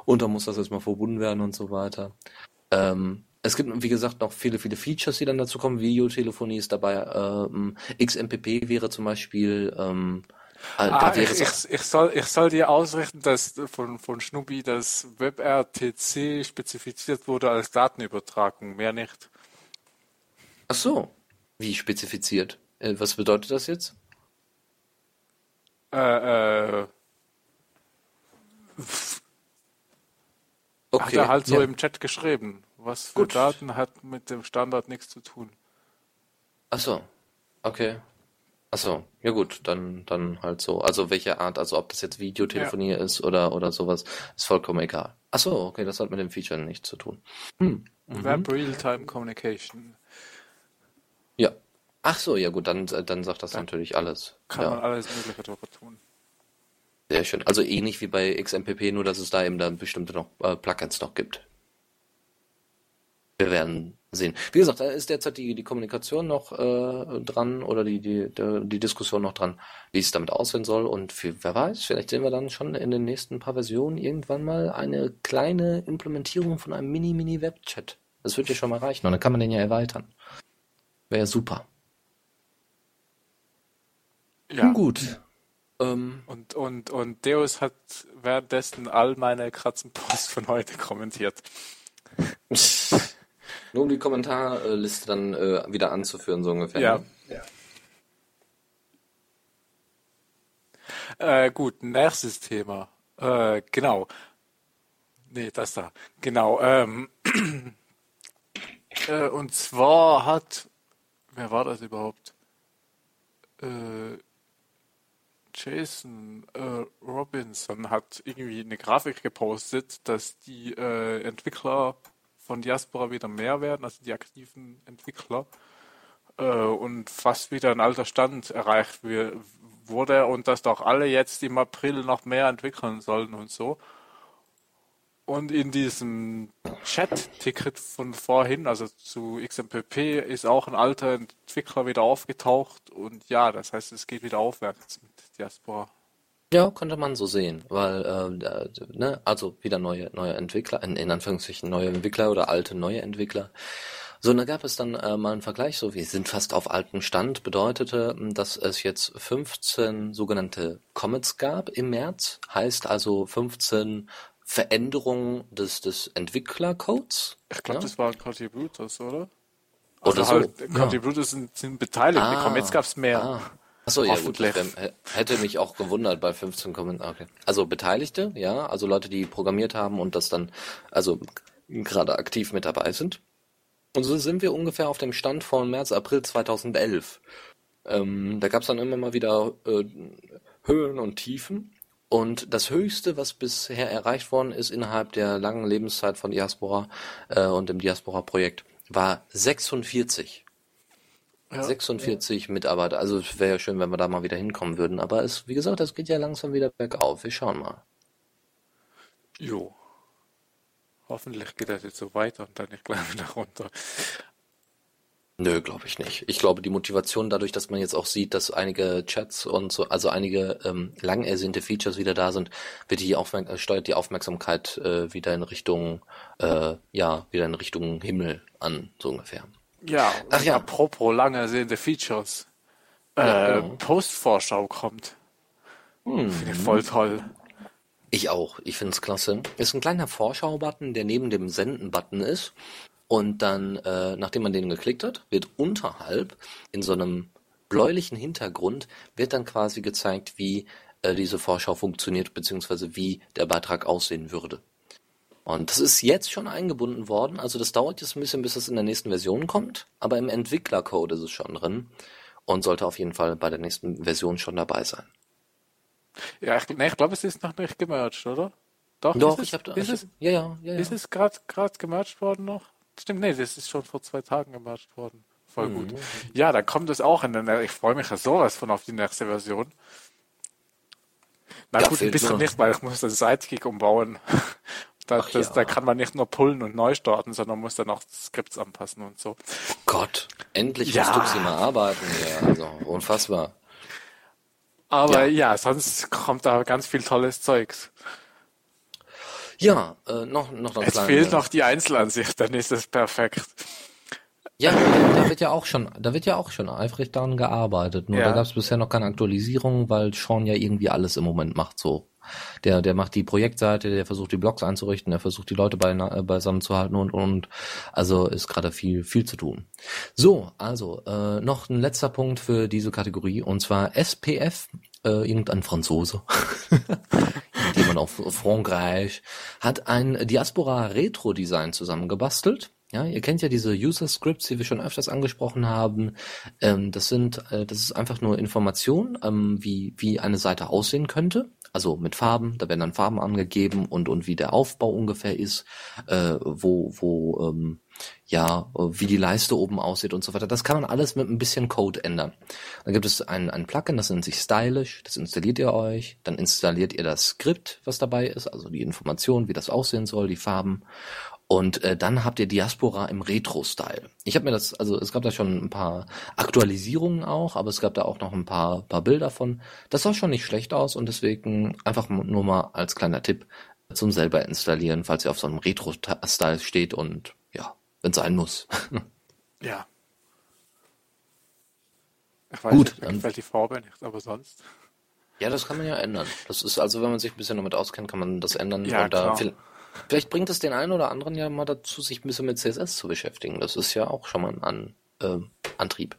und dann muss das erstmal verbunden werden und so weiter. Ähm, es gibt, wie gesagt, noch viele, viele Features, die dann dazu kommen. Videotelefonie ist dabei. Ähm, XMPP wäre zum Beispiel ähm, äh, ah, ich, ich, ich, soll, ich soll dir ausrichten, dass von, von Schnubi das WebRTC spezifiziert wurde als Datenübertragung, mehr nicht. Ach so. Wie spezifiziert? Äh, was bedeutet das jetzt? Äh, äh, okay, hat er halt so ja. im Chat geschrieben. Was für Gut. Daten hat mit dem Standard nichts zu tun. Ach so. Okay. Achso, ja gut, dann, dann halt so. Also welche Art, also ob das jetzt Videotelefonie ja. ist oder, oder sowas, ist vollkommen egal. Achso, okay, das hat mit dem Feature nichts zu tun. Hm. Mhm. Web Real-Time Communication. Ja. Ach so, ja gut, dann, dann sagt das dann natürlich alles. Kann ja. man alles Mögliche darüber tun. Sehr schön. Also ähnlich wie bei XMPP, nur dass es da eben dann bestimmte noch äh, Plugins noch gibt. Wir werden sehen. Wie gesagt, da ist derzeit die, die Kommunikation noch äh, dran oder die, die, die Diskussion noch dran, wie es damit aussehen soll. Und für, wer weiß, vielleicht sehen wir dann schon in den nächsten paar Versionen irgendwann mal eine kleine Implementierung von einem Mini-Mini-Webchat. Das wird ja schon mal reichen und dann kann man den ja erweitern. Wäre ja super. Ja. Nun gut. Ähm, und, und, und Deus hat währenddessen all meine Kratzenpost von heute kommentiert. Nur um die Kommentarliste dann äh, wieder anzuführen, so ungefähr. Ja. Ne? ja. Äh, gut, nächstes Thema. Äh, genau. Nee, das da. Genau. Ähm, äh, und zwar hat, wer war das überhaupt? Äh, Jason äh, Robinson hat irgendwie eine Grafik gepostet, dass die äh, Entwickler von Diaspora wieder mehr werden, also die aktiven Entwickler, äh, und fast wieder ein alter Stand erreicht wurde und dass doch alle jetzt im April noch mehr entwickeln sollen und so. Und in diesem Chat-Ticket von vorhin, also zu XMPP, ist auch ein alter Entwickler wieder aufgetaucht und ja, das heißt, es geht wieder aufwärts mit Diaspora. Ja, könnte man so sehen, weil, äh, ne, also wieder neue, neue Entwickler, in, in Anführungszeichen neue Entwickler oder alte neue Entwickler. So, und da gab es dann äh, mal einen Vergleich, so wir sind fast auf alten Stand, bedeutete, dass es jetzt 15 sogenannte Commits gab im März, heißt also 15 Veränderungen des, des Entwicklercodes. Ich glaube, ja? das waren Contributors, oder? Also oder halt, so. Contributors ja. sind, sind beteiligt, ah, die Commits gab es mehr. Ah. Achso, ja gut, hätte mich auch gewundert bei 15 Kommentaren. Okay. Also Beteiligte, ja, also Leute, die programmiert haben und das dann, also gerade aktiv mit dabei sind. Und so sind wir ungefähr auf dem Stand von März, April 2011. Ähm, da gab es dann immer mal wieder äh, Höhen und Tiefen. Und das Höchste, was bisher erreicht worden ist innerhalb der langen Lebenszeit von Diaspora äh, und dem Diaspora-Projekt, war 46. Ja. 46 Mitarbeiter. Also es wäre ja schön, wenn wir da mal wieder hinkommen würden. Aber es, wie gesagt, das geht ja langsam wieder bergauf. Wir schauen mal. Jo. Hoffentlich geht das jetzt so weiter und dann nicht gleich wieder runter. Nö, glaube ich nicht. Ich glaube, die Motivation dadurch, dass man jetzt auch sieht, dass einige Chats und so, also einige ähm, lang ersehnte Features wieder da sind, wird die Aufmerk äh, steuert die Aufmerksamkeit äh, wieder in Richtung, äh, ja, wieder in Richtung Himmel an, so ungefähr. Ja, Ach ja. apropos lange ersehende Features. Äh, genau. Postvorschau kommt. Hm. Finde ich voll toll. Ich auch. Ich finde es klasse. Ist ein kleiner Vorschau-Button, der neben dem Senden-Button ist. Und dann, äh, nachdem man den geklickt hat, wird unterhalb in so einem bläulichen Hintergrund wird dann quasi gezeigt, wie äh, diese Vorschau funktioniert, beziehungsweise wie der Beitrag aussehen würde. Und das ist jetzt schon eingebunden worden. Also das dauert jetzt ein bisschen, bis es in der nächsten Version kommt. Aber im Entwicklercode ist es schon drin und sollte auf jeden Fall bei der nächsten Version schon dabei sein. Ja, ich, nee, ich glaube, es ist noch nicht gemerged, oder? Doch, Doch, ist ich habe da. ist ja, ja, ja, ja. ist es gerade gemerged worden noch? Stimmt, nee, das ist schon vor zwei Tagen gemerged worden. Voll gut. Mhm. Ja, dann kommt es auch in der, ich freue mich ja sowas von auf die nächste Version. Na Ja, gut, ein bisschen nur- nicht, weil ich muss das Sidekick umbauen. Da, Ach das, ja. da kann man nicht nur pullen und neu starten, sondern muss dann auch Skripts anpassen und so. Gott, endlich Ja. muss Tuxi mal arbeiten hier. Also, unfassbar. Aber Ja. ja. sonst kommt da ganz viel tolles Zeugs. Ja, äh, noch, noch ein Es kleiner- fehlt noch die Einzelansicht, dann ist es perfekt. Ja, da wird ja auch schon, da wird ja auch schon eifrig daran gearbeitet. Nur Ja. da gab es bisher noch keine Aktualisierung, weil Sean ja irgendwie alles im Moment macht so. Der, der macht die Projektseite, der versucht die Blogs einzurichten, der versucht die Leute beina- äh, beisammen zu halten und und also ist gerade viel viel zu tun. So, also äh, noch ein letzter Punkt für diese Kategorie und zwar SPF, äh, irgendein Franzose, jemand auf Frankreich, hat ein Diaspora Retro Design zusammengebastelt. Ja, ihr kennt ja diese User Scripts, die wir schon öfters angesprochen haben. Ähm, das sind, äh, das ist einfach nur Information, ähm, wie wie eine Seite aussehen könnte. Also mit Farben, da werden dann Farben angegeben und und wie der Aufbau ungefähr ist, äh, wo wo ähm, ja wie die Leiste oben aussieht und so weiter. Das kann man alles mit ein bisschen Code ändern. Dann gibt es ein ein Plugin, das nennt sich Stylish. Das installiert ihr euch. Dann installiert ihr das Skript, was dabei ist, also die Information, wie das aussehen soll, die Farben. Und äh, dann habt ihr Diaspora im Retro-Style. Ich habe mir das, also es gab da schon ein paar Aktualisierungen auch, aber es gab da auch noch ein paar, paar Bilder von. Das sah schon nicht schlecht aus und deswegen einfach nur mal als kleiner Tipp zum selber installieren, falls ihr auf so einem Retro-Style steht und ja, wenn sein muss. Ja. Ich weiß Gut, nicht, mir dann- gefällt die Farbe nicht, aber sonst. Ja, das kann man ja ändern. Das ist also, wenn man sich ein bisschen damit auskennt, kann man das ändern. Ja, und da klar. Viel- vielleicht bringt es den einen oder anderen ja mal dazu, sich ein bisschen mit CSS zu beschäftigen. Das ist ja auch schon mal ein An, ähm, Antrieb.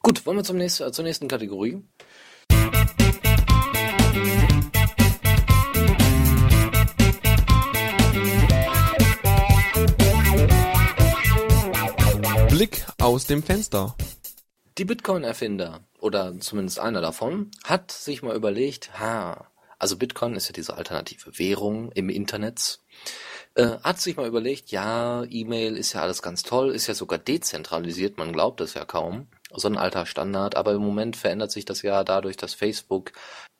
Gut, wollen wir zum nächsten, äh, zur nächsten Kategorie. Blick aus dem Fenster. Die Bitcoin-Erfinder, oder zumindest einer davon, hat sich mal überlegt, ha, also Bitcoin ist ja diese alternative Währung im Internet, äh, hat sich mal überlegt, ja, E-Mail ist ja alles ganz toll, ist ja sogar dezentralisiert, man glaubt es ja kaum, so ein alter Standard, aber im Moment verändert sich das ja dadurch, dass Facebook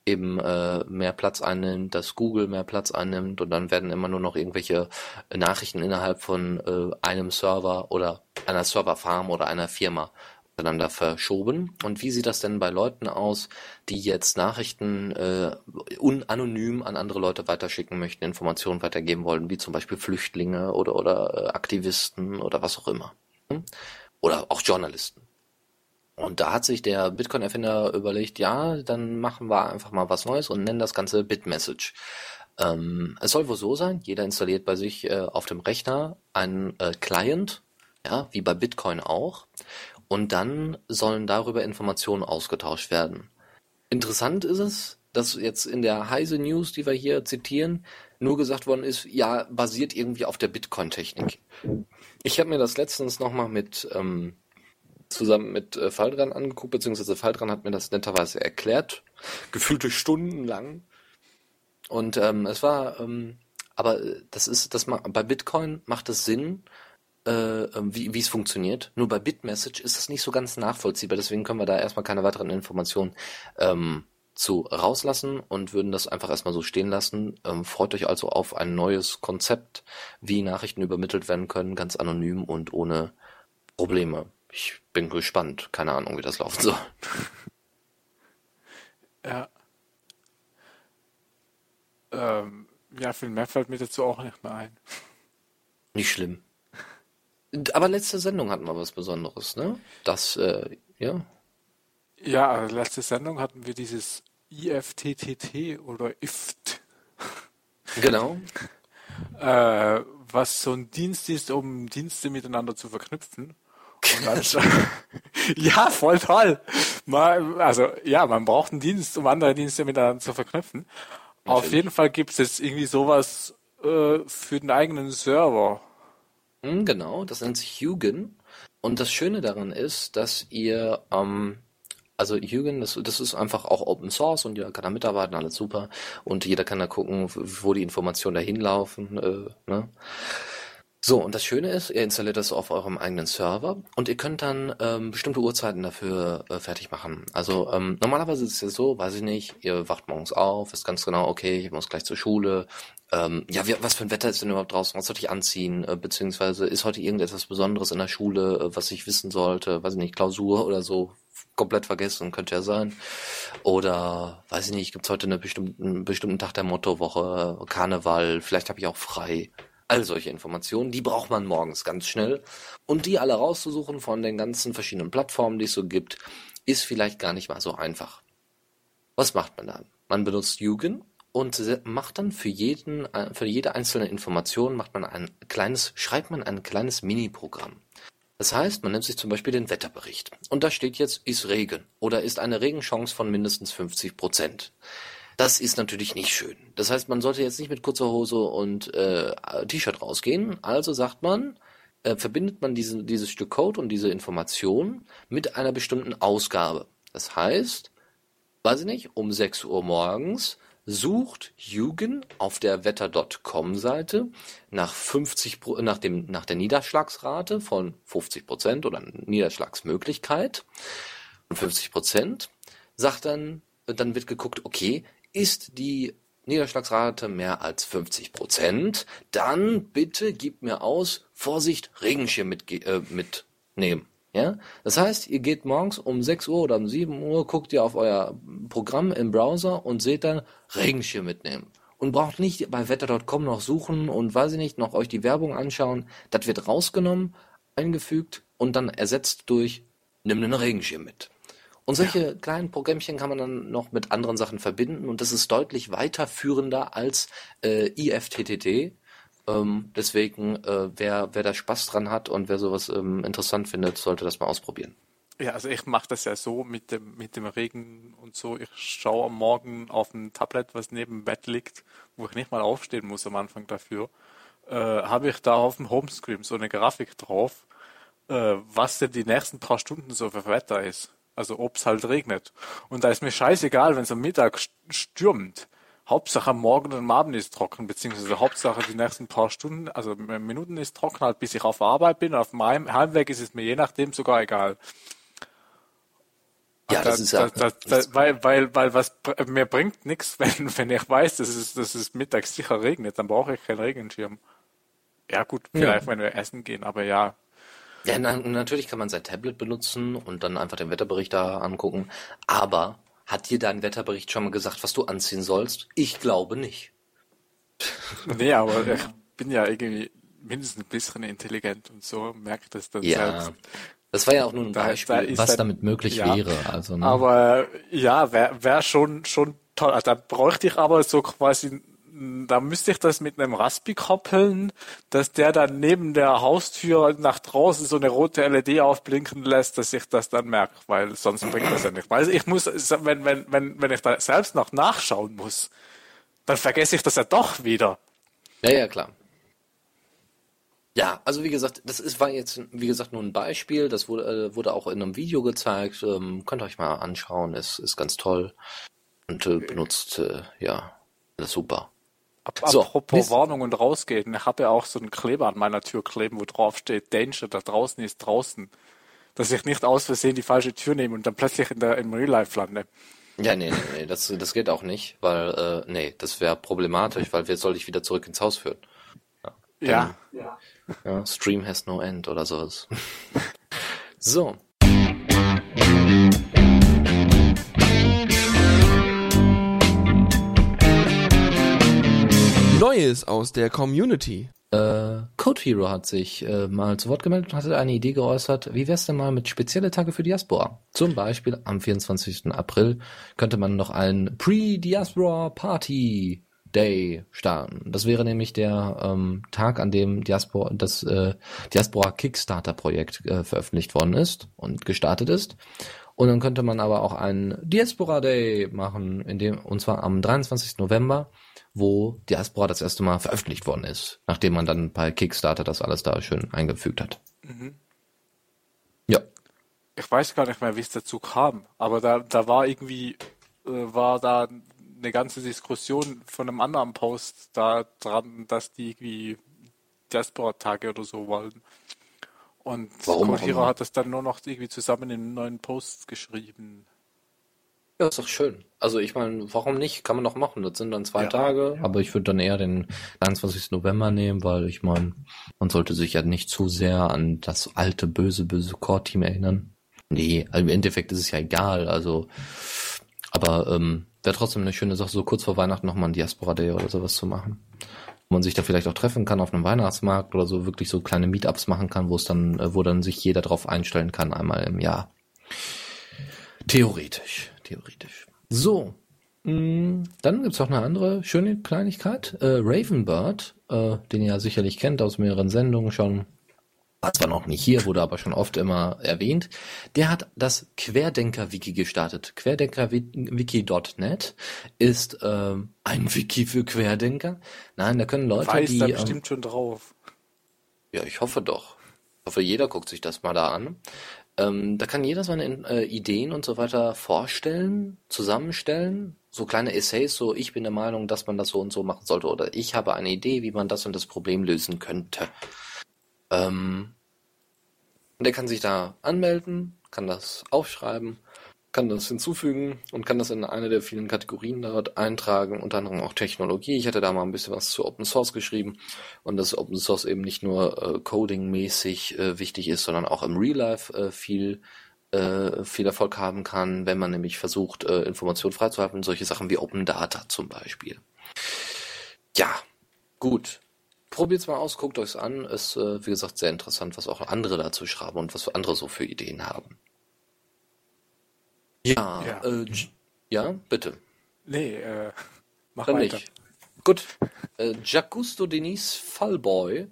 eben äh, mehr Platz einnimmt, dass Google mehr Platz einnimmt und dann werden immer nur noch irgendwelche Nachrichten innerhalb von äh, einem Server oder einer Serverfarm oder einer Firma miteinander verschoben. Und wie sieht das denn bei Leuten aus, die jetzt Nachrichten äh, unanonym an andere Leute weiterschicken möchten, Informationen weitergeben wollen, wie zum Beispiel Flüchtlinge oder oder äh, Aktivisten oder was auch immer. Oder auch Journalisten. Und da hat sich der Bitcoin-Erfinder überlegt, ja, dann machen wir einfach mal was Neues und nennen das Ganze Bitmessage. Ähm, es soll wohl so sein, jeder installiert bei sich äh, auf dem Rechner einen äh, Client, ja, wie bei Bitcoin auch. Und dann sollen darüber Informationen ausgetauscht werden. Interessant ist es, dass jetzt in der Heise News, die wir hier zitieren, nur gesagt worden ist, ja, basiert irgendwie auf der Bitcoin-Technik. Ich habe mir das letztens nochmal mit ähm, zusammen mit äh, Faldran angeguckt, beziehungsweise Faldran hat mir das netterweise erklärt, gefühlte Stunden lang. Und ähm, es war, ähm, aber das ist, das bei Bitcoin macht es Sinn, äh, ähm, wie, wie es funktioniert. Nur bei Bitmessage ist es nicht so ganz nachvollziehbar, deswegen können wir da erstmal keine weiteren Informationen ähm, zu rauslassen und würden das einfach erstmal so stehen lassen. Ähm, freut euch also auf ein neues Konzept, wie Nachrichten übermittelt werden können, ganz anonym und ohne Probleme. Ich bin gespannt. Keine Ahnung, wie das laufen soll. Ja. Ähm, ja, viel mehr fällt mir dazu auch nicht mehr ein. Nicht schlimm. Aber letzte Sendung hatten wir was Besonderes, ne? Das, äh, ja. Ja, also letzte Sendung hatten wir dieses IFTTT oder IFT, Genau. äh, was so ein Dienst ist, um Dienste miteinander zu verknüpfen. Ja, voll toll. Man, also ja, man braucht einen Dienst, um andere Dienste miteinander zu verknüpfen. Auf Natürlich. jeden Fall gibt es jetzt irgendwie sowas äh, für den eigenen Server. Hm, Genau, das nennt sich Hugen. Und das Schöne daran ist, dass ihr, ähm, also Hugen, das, das ist einfach auch Open Source und jeder kann da mitarbeiten, alles super. Und jeder kann da gucken, wo die Informationen dahin laufen. Äh, ne? So, und das Schöne ist, ihr installiert das auf eurem eigenen Server und ihr könnt dann ähm, bestimmte Uhrzeiten dafür äh, fertig machen. Also ähm, normalerweise ist es ja so, weiß ich nicht, ihr wacht morgens auf, wisst ganz genau, okay, ich muss gleich zur Schule. Ähm, ja, wie, was für ein Wetter ist denn überhaupt draußen? Was sollte ich anziehen? Äh, beziehungsweise ist heute irgendetwas Besonderes in der Schule, äh, was ich wissen sollte? Weiß ich nicht, Klausur oder so? Komplett vergessen, könnte ja sein. Oder, weiß ich nicht, gibt's heute eine bestimmten, einen bestimmten Tag der Mottowoche, Karneval, vielleicht habe ich auch frei. All solche Informationen, die braucht man morgens ganz schnell. Und die alle rauszusuchen von den ganzen verschiedenen Plattformen, die es so gibt, ist vielleicht gar nicht mal so einfach. Was macht man dann? Man benutzt Yugen und macht dann für jeden, äh, für jede einzelne Information macht man ein kleines, schreibt man ein kleines Mini-Programm. Das heißt, man nimmt sich zum Beispiel den Wetterbericht und da steht jetzt, ist Regen oder ist eine Regenchance von mindestens 50 Prozent. Das ist natürlich nicht schön. Das heißt, man sollte jetzt nicht mit kurzer Hose und äh, T-Shirt rausgehen. Also sagt man, äh, verbindet man diese, dieses Stück Code und diese Information mit einer bestimmten Ausgabe. Das heißt, weiß ich nicht, um 6 Uhr morgens sucht Hugen auf der wetter.com Seite nach 50 Pro- nach dem nach der Niederschlagsrate von 50 Prozent oder Niederschlagsmöglichkeit. Von 50 Prozent sagt dann dann wird geguckt okay ist die Niederschlagsrate mehr als 50 Prozent? Dann bitte gib mir aus Vorsicht Regenschirm mit, äh, mitnehmen. Ja, das heißt, ihr geht morgens um 6 Uhr oder um 7 Uhr, guckt ihr auf euer Programm im Browser und seht dann Regenschirm mitnehmen. Und braucht nicht bei wetter.com noch suchen und weiß ich nicht, noch euch die Werbung anschauen. Das wird rausgenommen, eingefügt und dann ersetzt durch nimm einen Regenschirm mit. Und solche kleinen Programmchen kann man dann noch mit anderen Sachen verbinden und das ist deutlich weiterführender als äh, IFTTT. Ähm, deswegen, äh, wer, wer da Spaß dran hat und wer sowas ähm, interessant findet, sollte das mal ausprobieren. Ja, also ich mache das ja so mit dem, mit dem Regen und so. Ich schaue am Morgen auf ein Tablet, was neben dem Bett liegt, wo ich nicht mal aufstehen muss am Anfang dafür. Äh, habe ich da auf dem Homescreen so eine Grafik drauf, äh, was denn die nächsten paar Stunden so für Wetter ist. Also ob es halt regnet. Und da ist mir scheißegal, wenn es am Mittag st- stürmt. Hauptsache am Morgen und am Abend ist trocken, beziehungsweise Hauptsache die nächsten paar Stunden, also Minuten ist trocken, halt bis ich auf Arbeit bin. Auf meinem Heimweg ist es mir je nachdem sogar egal. Ja, das Da- ist ja. da- da- weil, weil, weil was mir bringt nichts, wenn, wenn ich weiß, dass es, dass es mittags sicher regnet, dann brauche ich keinen Regenschirm. Ja gut, vielleicht wenn wir essen gehen, aber ja. Ja, na, natürlich kann man sein Tablet benutzen und dann einfach den Wetterbericht da angucken. Aber hat dir dein Wetterbericht schon mal gesagt, was du anziehen sollst? Ich glaube nicht. Nee, aber ich bin ja irgendwie mindestens ein bisschen intelligent und so merke das dann Ja. selbst. Das war ja auch nur ein Da- Beispiel. da was dann- damit möglich ja. wäre. Also, ne? Aber ja, wäre wär schon, schon toll. Also, da bräuchte ich aber so quasi, da müsste ich das mit einem Raspi koppeln, dass der dann neben der Haustür nach draußen so eine rote LED aufblinken lässt, dass ich das dann merke, weil sonst bringt das ja nicht. Weil ich muss, wenn, wenn, wenn, wenn ich da selbst noch nachschauen muss, dann vergesse ich das ja doch wieder. Ja, ja, klar. Ja, also wie gesagt, das ist, war jetzt, wie gesagt, nur ein Beispiel. Das wurde, äh, wurde auch in einem Video gezeigt. Ähm, könnt ihr euch mal anschauen, ist, ist ganz toll. und äh, benutzt, äh, ja, das super. Ab, So, apropos bis- Warnung und rausgehen. Ich habe ja auch so einen Kleber an meiner Tür kleben, wo drauf steht, Danger, da draußen ist draußen. Dass ich nicht aus Versehen die falsche Tür nehme und dann plötzlich in der, im Real Life lande. Ja, nee, nee, nee, das, das geht auch nicht, weil, äh, nee, das wäre problematisch, weil wer soll dich wieder zurück ins Haus führen? Ja. Ja, Stream has no end oder sowas. so. Neues aus der Community. Äh, Code Hero hat sich äh, mal zu Wort gemeldet und hatte eine Idee geäußert, wie wär's denn mal mit spezielle Tage für Diaspora? Zum Beispiel am 24. April könnte man noch einen Pre-Diaspora Party Day starten. Das wäre nämlich der ähm, Tag, an dem Diaspora, das äh, Diaspora Kickstarter Projekt äh, veröffentlicht worden ist und gestartet ist. Und dann könnte man aber auch einen Diaspora Day machen, in dem, und zwar am 23. November, wo Diaspora das erste Mal veröffentlicht worden ist, nachdem man dann bei Kickstarter das alles da schön eingefügt hat. Ja. Ich weiß gar nicht mehr, wie es dazu kam, aber da, da war irgendwie, äh, war da eine ganze Diskussion von einem anderen Post da dran, dass die irgendwie Diaspora-Tage oder so wollen. Und immer. hat das dann nur noch irgendwie zusammen in neuen Post geschrieben. Ja, ist doch schön. Also ich meine, warum nicht? Kann man doch machen. Das sind dann zwei Ja. Tage. Aber ich würde dann eher den 23. November nehmen, weil ich meine, man sollte sich ja nicht zu sehr an das alte, böse, böse Core-Team erinnern. Nee, also im Endeffekt ist es ja egal. Also, aber ähm, wäre trotzdem eine schöne Sache, so kurz vor Weihnachten nochmal ein Diaspora Day oder sowas zu machen. Wo man sich da vielleicht auch treffen kann auf einem Weihnachtsmarkt oder so wirklich so kleine Meetups machen kann, wo es dann, äh, wo dann sich jeder drauf einstellen kann, einmal im Jahr. Theoretisch, theoretisch. So, mh, dann gibt's noch eine andere schöne Kleinigkeit. Äh, Ravenbird, äh, den ihr ja sicherlich kennt aus mehreren Sendungen schon, war zwar noch nicht hier, wurde aber schon oft immer erwähnt. Der hat das Querdenker-Wiki gestartet. Querdenkerwiki.net ist ähm, ein Wiki für Querdenker. Nein, da können Leute, Weiß die da ähm, bestimmt schon drauf. ja, ich hoffe doch. Ich hoffe, jeder guckt sich das mal da an. Ähm, da kann jeder seine äh, Ideen und so weiter vorstellen, zusammenstellen. So kleine Essays, so ich bin der Meinung, dass man das so und so machen sollte. Oder ich habe eine Idee, wie man das und das Problem lösen könnte. Ähm, und er kann sich da anmelden, kann das aufschreiben, kann das hinzufügen und kann das in eine der vielen Kategorien dort eintragen, unter anderem auch Technologie. Ich hatte da mal ein bisschen was zu Open Source geschrieben und dass Open Source eben nicht nur äh, coding-mäßig äh, wichtig ist, sondern auch im Real Life äh, viel äh, viel Erfolg haben kann, wenn man nämlich versucht, äh, Informationen freizuhalten, solche Sachen wie Open Data zum Beispiel. Ja, gut. Probiert's mal aus, guckt euch's an. Ist, äh, wie gesagt, sehr interessant, was auch andere dazu schreiben und was andere so für Ideen haben. Ja, Ja. Äh, ja, bitte. Nee, äh, mach Dann weiter. nicht. Gut. Äh, Giacusto Denis Fallboy,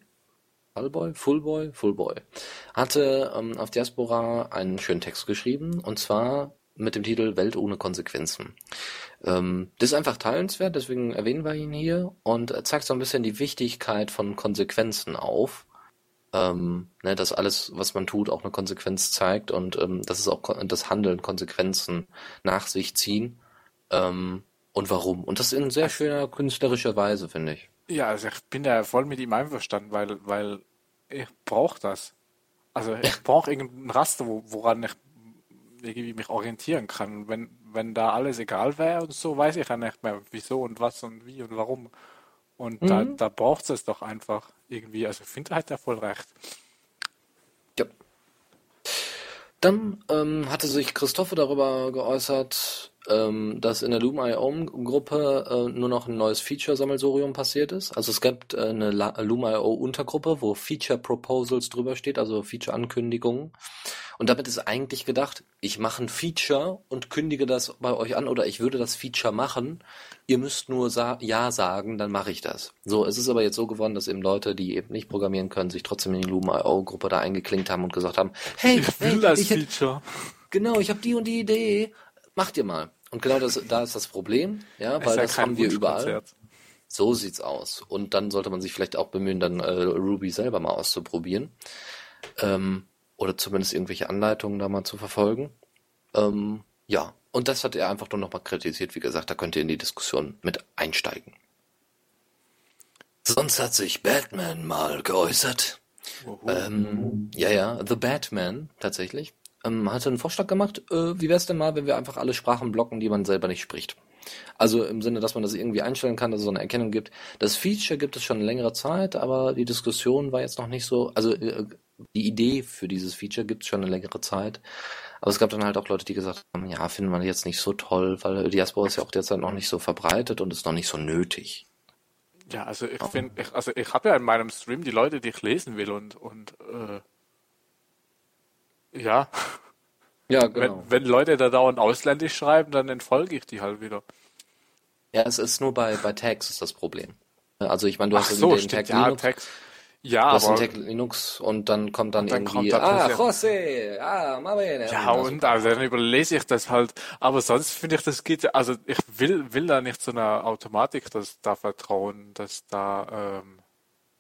Fallboy, Fullboy, Fullboy, hatte ähm, auf Diaspora einen schönen Text geschrieben und zwar mit dem Titel Welt ohne Konsequenzen. Ähm, das ist einfach teilenswert, deswegen erwähnen wir ihn hier und er zeigt so ein bisschen die Wichtigkeit von Konsequenzen auf. Ähm, ne, dass alles, was man tut, auch eine Konsequenz zeigt und ähm, dass es auch kon- das Handeln Konsequenzen nach sich ziehen. Ähm, und warum. Und das in sehr schöner künstlerischer Weise, finde ich. Ja, also ich bin da voll mit ihm einverstanden, weil, weil ich brauche das. Also ich brauche irgendein Raster, wo, woran ich irgendwie mich orientieren kann. Und wenn, wenn da alles egal wäre und so, weiß ich ja nicht mehr, wieso und was und wie und warum. Und da, Mhm. da braucht es doch einfach irgendwie. Also ich finde, hat er voll recht. Ja. Dann ähm, hatte sich Christophe darüber geäußert, ähm, dass in der Loom.io-Gruppe äh, nur noch ein neues Feature-Sammelsurium passiert ist. Also es gibt äh, eine La- Loom.io-Untergruppe, wo Feature-Proposals drüber steht, also Feature-Ankündigungen. Und damit ist eigentlich gedacht, ich mache ein Feature und kündige das bei euch an oder ich würde das Feature machen. Ihr müsst nur sa Ja sagen, dann mache ich das. So, es ist aber jetzt so geworden, dass eben Leute, die eben nicht programmieren können, sich trotzdem in die Loom.io-Gruppe da eingeklinkt haben und gesagt haben, hey, Ich will hey, das Feature. genau, ich habe die und die Idee, macht ihr mal. Und genau das, da ist das Problem, ja, weil ja das haben wir überall. So sieht's aus. Und dann sollte man sich vielleicht auch bemühen, dann äh, Ruby selber mal auszuprobieren. Ähm, oder zumindest irgendwelche Anleitungen da mal zu verfolgen. Ähm, ja, und das hat er einfach nur nochmal kritisiert. Wie gesagt, da könnt ihr in die Diskussion mit einsteigen. Sonst hat sich Batman mal geäußert. Ähm, ja, ja, The Batman tatsächlich. Ähm, hatte einen Vorschlag gemacht, äh, wie wäre es denn mal, wenn wir einfach alle Sprachen blocken, die man selber nicht spricht. Also im Sinne, dass man das irgendwie einstellen kann, dass es so eine Erkennung gibt. Das Feature gibt es schon eine längere Zeit, aber die Diskussion war jetzt noch nicht so, also äh, die Idee für dieses Feature gibt es schon eine längere Zeit. Aber es gab dann halt auch Leute, die gesagt haben, ja, finden wir jetzt nicht so toll, weil Diaspora ist ja auch derzeit noch nicht so verbreitet und ist noch nicht so nötig. Ja, also ich finde, also ich habe ja in meinem Stream die Leute, die ich lesen will und und äh, ja. Ja, genau. Wenn, wenn Leute da dauernd ausländisch schreiben, dann entfolge ich die halt wieder. Ja, es ist nur bei, bei Tags ist das Problem. Also ich meine, du Ach hast so, den stimmt, Tag ja, Linux, Tags. Ja, du hast den aber Tag Linux und dann kommt dann, dann irgendwie, kommt ah, José, ah, bene. Ja, und also dann überlese ich das halt. Aber sonst finde ich, das geht, ja- also ich will, will da nicht so einer Automatik das da vertrauen, dass da ähm,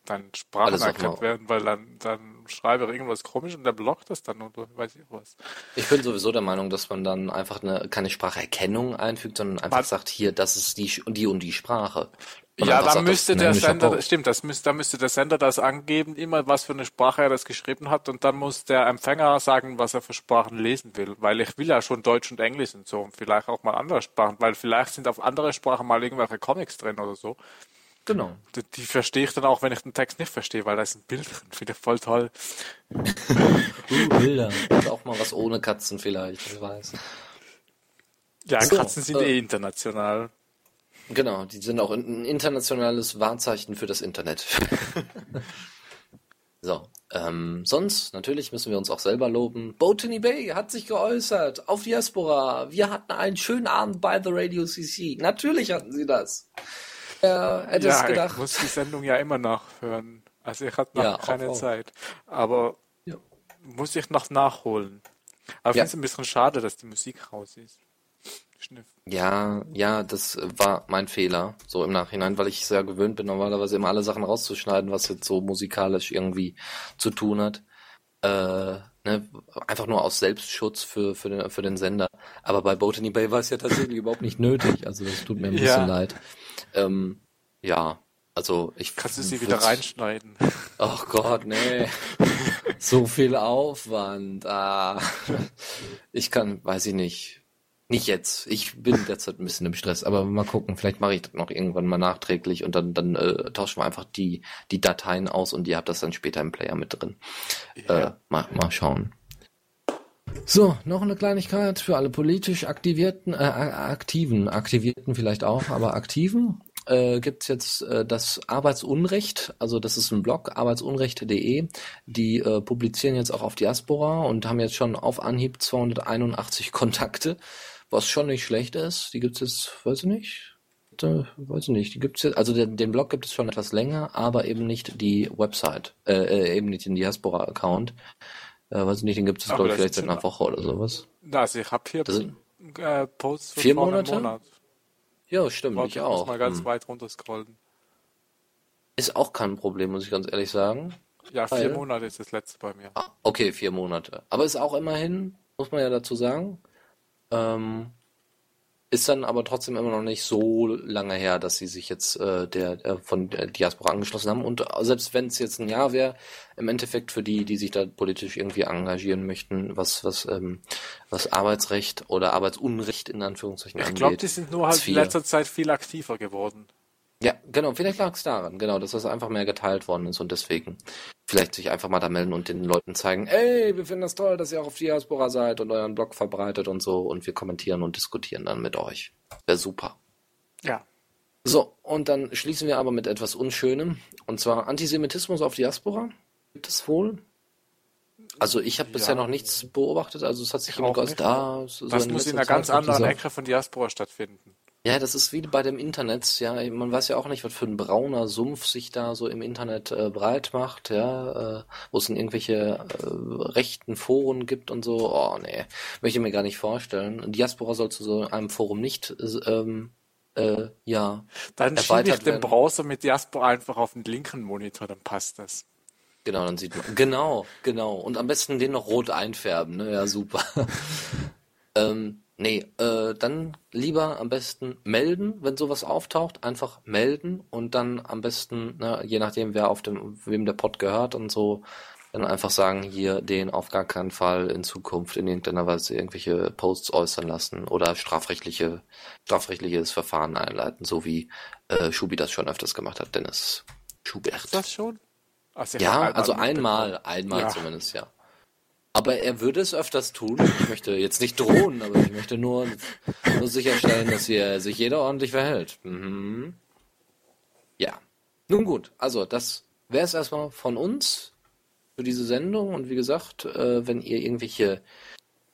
dann Sprachen erkannt werden, weil dann, dann schreibe irgendwas komisch und der blockt das dann und weiß ich was. Ich bin sowieso der Meinung, dass man dann einfach eine, keine Spracherkennung einfügt, sondern einfach Man- sagt, hier, das ist die, die und die Sprache. Und Ja, das müsste der Sender, Post. stimmt, das müsste, da müsste der Sender das angeben, immer was für eine Sprache er das geschrieben hat und dann muss der Empfänger sagen, was er für Sprachen lesen will, weil ich will ja schon Deutsch und Englisch und so und vielleicht auch mal andere Sprachen, weil vielleicht sind auf andere Sprachen mal irgendwelche Comics drin oder so. Genau. Die, die verstehe ich dann auch, wenn ich den Text nicht verstehe, weil da ist ein Bild drin, finde ich voll toll. Uh, Bilder. Und auch mal was ohne Katzen vielleicht, wer weiß. Ja, So, Katzen sind äh, eh international. Genau, die sind auch ein internationales Wahrzeichen für das Internet. so, ähm, sonst, natürlich müssen wir uns auch selber loben. Botany Bay hat sich geäußert auf Diaspora. Wir hatten einen schönen Abend bei The Radio CC. Natürlich hatten sie das. Wer hätte es Ja, ich gedacht? muss die Sendung ja immer nachhören. Also ich hatte noch Ja, auch, keine auch. Zeit. Aber Ja. muss ich noch nachholen. Aber ich Ja. finde es ein bisschen schade, dass die Musik raus ist. Schniff. Ja, ja, das war mein Fehler, so im Nachhinein, weil ich sehr gewöhnt bin, normalerweise immer alle Sachen rauszuschneiden, was jetzt so musikalisch irgendwie zu tun hat. Äh, ne, einfach nur aus Selbstschutz für, für, den, für den Sender. Aber bei Botany Bay war es ja tatsächlich überhaupt nicht nötig. Also das tut mir ein Ja. bisschen leid. Ähm, ja, also ich Kannst du sie wieder reinschneiden? Ach Gott, nee. so viel Aufwand. Ah. Ich kann, weiß ich nicht. Nicht jetzt. Ich bin derzeit ein bisschen im Stress, aber mal gucken. Vielleicht mache ich das noch irgendwann mal nachträglich und dann, dann äh, tauschen wir einfach die, die Dateien aus und ihr habt das dann später im Player mit drin. Äh, mal, mal schauen. So, noch eine Kleinigkeit für alle politisch aktivierten, äh, aktiven, aktivierten vielleicht auch, aber aktiven äh, gibt's jetzt äh, das Arbeitsunrecht, also das ist ein Blog, arbeitsunrecht.de, die äh, publizieren jetzt auch auf Diaspora und haben jetzt schon auf Anhieb 281 Kontakte, was schon nicht schlecht ist. Die gibt's jetzt, weiß ich nicht, äh, weiß ich nicht, die gibt's jetzt, also den, den Blog gibt es schon etwas länger, aber eben nicht die Website, äh, äh, eben nicht den Diaspora-Account. Äh, weiß ich nicht, den gibt es, glaube ich, das vielleicht seit einer Woche oder sowas. Also ich habe hier Das äh, Posts für vier Monate? Monat. Ja, stimmt, Warte, ich muss auch. mal ganz Hm. weit runter scrollen. Ist auch kein Problem, muss ich ganz ehrlich sagen. Ja, vier Weil- Monate ist das letzte bei mir. Ah, okay, vier Monate. Aber ist auch immerhin, muss man ja dazu sagen, ähm, ist dann aber trotzdem immer noch nicht so lange her, dass sie sich jetzt äh, der, der von der Diaspora angeschlossen haben. Und selbst wenn es jetzt ein Jahr wäre, im Endeffekt für die, die sich da politisch irgendwie engagieren möchten, was was ähm, was Arbeitsrecht oder Arbeitsunrecht in Anführungszeichen Ich angeht. glaube, die sind nur halt in letzter Zeit viel aktiver geworden. Ja, genau, vielleicht lag es daran, genau, dass das einfach mehr geteilt worden ist und deswegen vielleicht sich einfach mal da melden und den Leuten zeigen, ey, wir finden das toll, dass ihr auch auf Diaspora seid und euren Blog verbreitet und so und wir kommentieren und diskutieren dann mit euch. Wäre super. Ja. So, und dann schließen wir aber mit etwas Unschönem und zwar Antisemitismus auf Diaspora. Gibt es wohl? Also ich habe Ja. bisher noch nichts beobachtet, also es hat sich Ich jemand geäußert, ah, so Das muss in einer ganz anderen Ecke von Diaspora stattfinden. Ja, das ist wie bei dem Internet, ja. Man weiß ja auch nicht, was für ein brauner Sumpf sich da so im Internet äh, breit macht, ja, äh, wo es in irgendwelche äh, rechten Foren gibt und so. Oh, nee, möchte ich mir gar nicht vorstellen. Diaspora soll zu so einem Forum nicht, äh, ähm, äh, ja, Dann schiebe ich den werden. Browser mit Diaspora einfach auf den linken Monitor, dann passt das. Genau, dann sieht man. Genau, genau. Und am besten den noch rot einfärben, ne? Ja, super. ähm, Nee, äh, dann lieber am besten melden, wenn sowas auftaucht, einfach melden und dann am besten, ne, je nachdem, wer auf dem, wem der Pod gehört und so, dann einfach sagen, hier den auf gar keinen Fall in Zukunft in irgendeiner Weise irgendwelche Posts äußern lassen oder strafrechtliche, strafrechtliches Verfahren einleiten, so wie äh, Schubi das schon öfters gemacht hat, Dennis Schubert. Ist das schon? Also ja, also einmal, einmal ja. zumindest, ja. Aber er würde es öfters tun. Ich möchte jetzt nicht drohen, aber ich möchte nur, nur sicherstellen, dass hier sich jeder ordentlich verhält. Mhm. Ja. Nun gut, also das wäre es erstmal von uns für diese Sendung. Und wie gesagt, äh, wenn ihr irgendwelche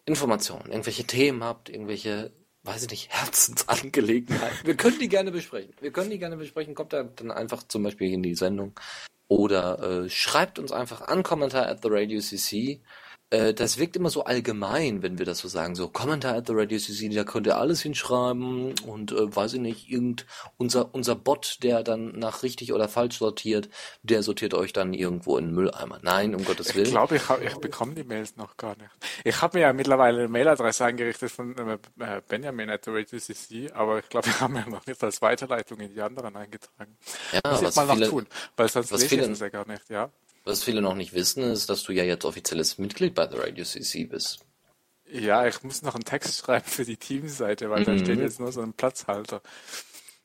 Informationen, irgendwelche Themen habt, irgendwelche, weiß ich nicht, Herzensangelegenheiten, wir können die gerne besprechen. Wir können die gerne besprechen. Kommt da dann einfach zum Beispiel in die Sendung. Oder äh, schreibt uns einfach an Kommentar at the Radio CC. Äh, das wirkt immer so allgemein, wenn wir das so sagen. So, Kommentar at the Radio CC, da könnt ihr alles hinschreiben und äh, weiß ich nicht, irgend unser, unser Bot, der dann nach richtig oder falsch sortiert, der sortiert euch dann irgendwo in den Mülleimer. Nein, um Gottes Willen. Ich glaube, ich, ich bekomme die Mails noch gar nicht. Ich habe mir ja mittlerweile eine Mailadresse eingerichtet von äh, Benjamin at the Radio CC, aber ich glaube, wir haben ja noch nicht als Weiterleitung in die anderen eingetragen. Ja, Muss ich mal viele, noch tun, weil sonst lese ich das ja gar nicht, ja. Was viele noch nicht wissen, ist, dass du ja jetzt offizielles Mitglied bei The Radio CC bist. Ja, ich muss noch einen Text schreiben für die Teamseite, weil mhm. da steht jetzt nur so ein Platzhalter.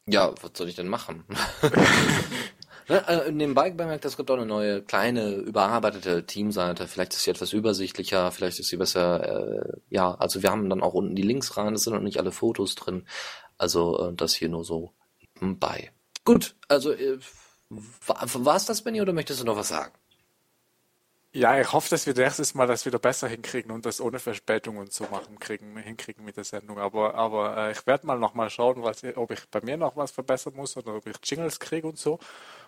Ja, was soll ich denn machen? ne, äh, nebenbei bemerkt, es gibt auch eine neue, kleine, überarbeitete Teamseite. Vielleicht ist sie etwas übersichtlicher, vielleicht ist sie besser, äh, ja, also wir haben dann auch unten die Links rein, es sind noch nicht alle Fotos drin. Also äh, das hier nur so bei. Gut, also äh, war es das, Benny, oder möchtest du noch was sagen? Ja, ich hoffe, dass wir nächstes Mal das wieder besser hinkriegen und das ohne Verspätung und so machen kriegen, hinkriegen mit der Sendung. Aber, aber äh, ich werde mal noch mal schauen, was, ob ich bei mir noch was verbessern muss oder ob ich Jingles kriege und so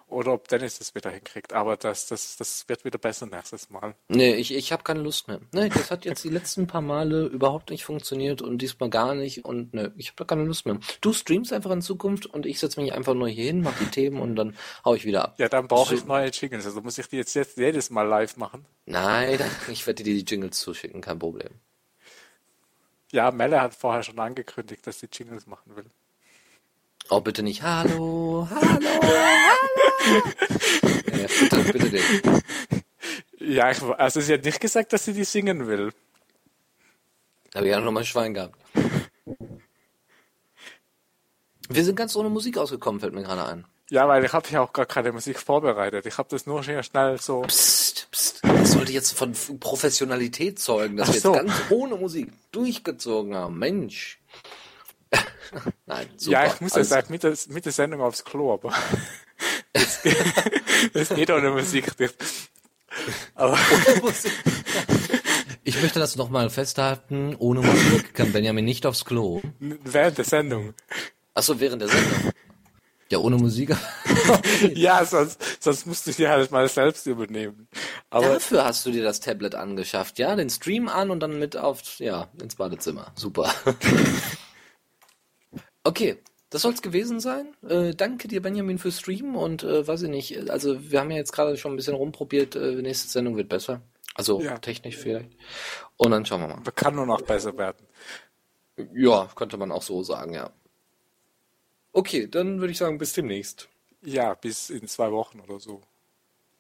oder ob Dennis das wieder hinkriegt. Aber das, das, das wird wieder besser nächstes Mal. Nee, ich, ich habe keine Lust mehr. Nee, das hat jetzt die letzten paar Male überhaupt nicht funktioniert und diesmal gar nicht. Und nee, ich habe da keine Lust mehr. Du streamst einfach in Zukunft und ich setze mich einfach nur hier hin, mache die Themen und dann hau ich wieder ab. Ja, dann brauche ich neue Jingles. Also muss ich die jetzt, jetzt jedes Mal live machen? Nein, ich werde dir die Jingles zuschicken, kein Problem. Ja, Melle hat vorher schon angekündigt, dass sie Jingles machen will. Oh, bitte nicht. Hallo, hallo, hallo. Ja, bitte, bitte den. Ja, also sie hat nicht gesagt, dass sie die singen will. Aber ich habe noch mal ein Schwein gehabt. Wir sind ganz ohne Musik ausgekommen, fällt mir gerade ein. Ja, weil ich habe ja auch gar keine Musik vorbereitet. Ich habe das nur schnell, schnell so. Psst, psst. Das sollte jetzt von Professionalität zeugen, dass Ach wir so. jetzt ganz ohne Musik durchgezogen haben. Mensch. Nein, super. Ja, ich muss ja sagen, mit der, mit der Sendung aufs Klo, aber das, das geht ohne Musik. Aber ich möchte das nochmal festhalten, ohne Musik kann Benjamin nicht aufs Klo. Während der Sendung. Achso, während der Sendung. Ja, ohne Musik. ja, sonst, sonst musst du dir halt mal selbst übernehmen. Aber Dafür hast du dir das Tablet angeschafft, ja? Den Stream an und dann mit auf, ja, ins Badezimmer. Super. Okay, das soll's gewesen sein. Äh, danke dir, Benjamin, fürs Streamen und äh, weiß ich nicht, also wir haben ja jetzt gerade schon ein bisschen rumprobiert, äh, nächste Sendung wird besser. Also ja. technisch vielleicht. Und dann schauen wir mal. Kann nur noch besser werden. Ja, könnte man auch so sagen, ja. Okay, dann würde ich sagen, bis demnächst. Ja, bis in zwei Wochen oder so.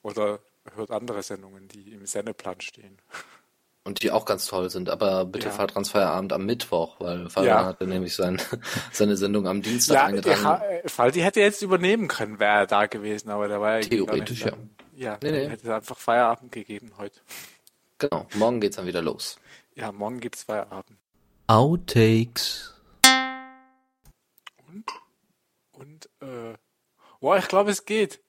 Oder hört andere Sendungen, die im Sendeplan stehen. Und die auch ganz toll sind, aber bitte ja. fahrt Feierabend am Mittwoch, weil Fabian ja. hatte nämlich sein, seine Sendung am Dienstag ja, eingetragen. Ja, Faldi hätte jetzt übernehmen können, wäre er da gewesen, aber der war ja Theoretisch, ja. Ja, nee, nee. hätte einfach Feierabend gegeben heute. Genau, morgen geht's dann wieder los. Ja, morgen gibt's Feierabend. Outtakes. Und? Und, äh, boah, ich glaube, es geht.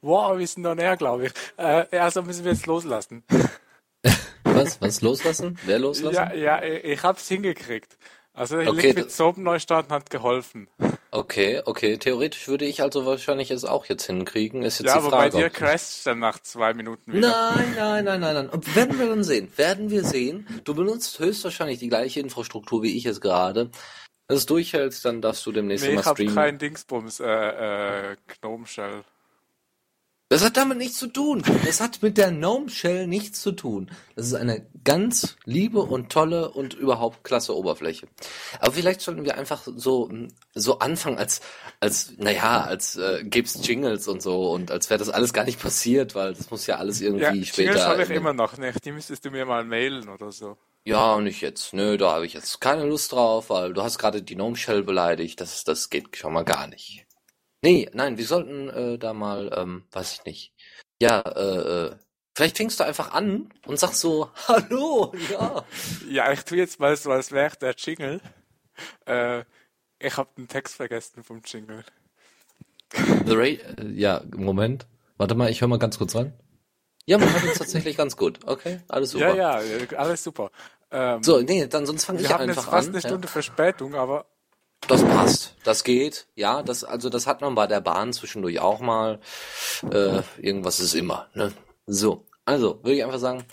Wow, wir sind noch näher, glaube ich. Äh, also müssen wir jetzt loslassen. Was? Was loslassen? Wer loslassen? Ja, ja, ich hab's hingekriegt. Also okay, Liquid Soap Neustarten hat geholfen. Okay, okay. Theoretisch würde ich also wahrscheinlich es auch jetzt hinkriegen. Ist jetzt ja, die aber Frage, bei dir crasht dann nach zwei Minuten wieder. Nein, nein, nein, nein, nein. Werden wir dann sehen. Werden wir sehen. Du benutzt höchstwahrscheinlich die gleiche Infrastruktur wie ich es gerade. Wenn du es durchhältst, dann darfst du demnächst nee, mal streamen. ich habe kein Dingsbums, äh, äh, Gnome Shell. Das hat damit nichts zu tun. Das hat mit der Gnome Shell nichts zu tun. Das ist eine ganz liebe und tolle und überhaupt klasse Oberfläche. Aber vielleicht sollten wir einfach so so anfangen als als naja als äh, gibt's Jingles und so und als wäre das alles gar nicht passiert, weil das muss ja alles irgendwie Ja, später. Jingles habe ich immer noch nicht. Die müsstest du mir mal mailen oder so. Ja, nicht jetzt. Nö, da habe ich jetzt keine Lust drauf, weil du hast gerade die Gnome Shell beleidigt. Das, das geht schon mal gar nicht. Nee, nein, wir sollten äh, da mal, ähm, weiß ich nicht. Ja, äh, äh, vielleicht fängst du einfach an und sagst so, hallo, ja. Ja, ich tue jetzt mal so, als wäre der Jingle. Äh, ich habe den Text vergessen vom Jingle. Äh, ja, Moment. Warte mal, ich höre mal ganz kurz ran. Ja, man hört uns tatsächlich ganz gut. Okay, alles super. Ja, ja, äh, alles super. Ähm, So, nee, dann sonst fange ich wir haben jetzt einfach fast an. eine ja. Stunde Verspätung, aber Das passt, das geht. Ja, das also das hat man bei der Bahn zwischendurch auch mal. Äh, irgendwas ist immer. Ne? So, also würde ich einfach sagen.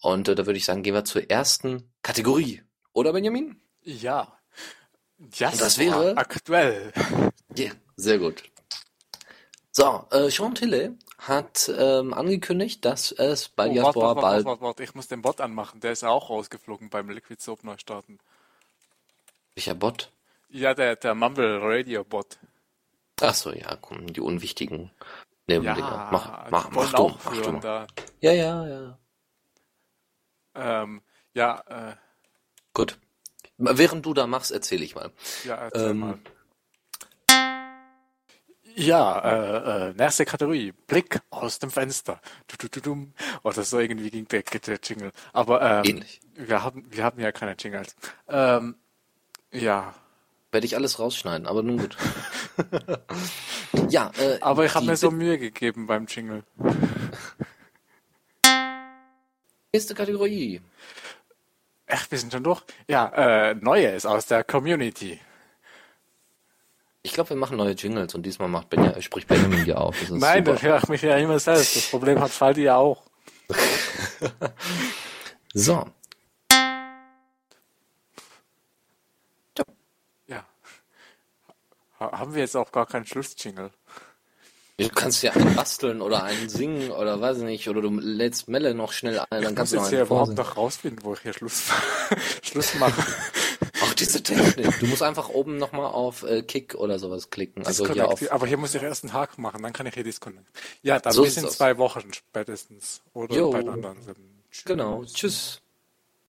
Und äh, da würde ich sagen, gehen wir zur ersten Kategorie, oder Benjamin? ja. Ja, das wäre- aktuell. Ja, sehr gut. So, äh, Sean Tille hat ähm, angekündigt, dass es bei Oh, Diaspora warte, warte, bald. warte, warte, ich muss den Bot anmachen. Der ist auch rausgeflogen beim Liquid Soap Neustarten. Welcher Bot? Ja, der, der Mumble Radio Bot. Ach so, ja, komm, die unwichtigen Nebendinger. Ja, mach, mach, mach du, mach du da. Ja, ja, ja. Ähm, ja, äh, Gut. Während du da machst, erzähle ich mal. ja, erzähl Ähm, mal. Ja, äh, äh, nächste Kategorie. Blick aus dem Fenster. Du, du, du, dum. Oder so irgendwie ging der, der Jingle. Aber ähm, Ähnlich. wir haben wir haben ja keine Jingles. Ähm, ja, Werde ich alles rausschneiden, aber nun gut. ja, äh, aber ich habe mir so Mühe gegeben beim Jingle. nächste Kategorie. Echt, wir sind schon durch. Ja, äh, Neues aus der Community. Ich glaube, wir machen neue Jingles und diesmal macht Benja, spricht Benjamin hier auf. Ist Nein, super. das ich mich ja immer selbst. Das Problem hat Faldi ja auch. So, Haben wir jetzt auch gar keinen Schlussjingle? du kannst ja einen basteln oder einen singen oder weiß ich nicht, oder du lädst Melle noch schnell ein, dann Ich kannst du noch einen überhaupt vorsingen. noch rausfinden, wo ich hier Schluss, Schluss mache. Ach, diese Technik. Du musst einfach oben nochmal auf äh, Kick oder sowas klicken. Also hier auf. Aber hier muss ich erst einen Haken machen, dann kann ich hier disconnect. Ja, dann So bis in zwei Wochen spätestens. Oder Jo. bei den anderen. Genau. Tschüss.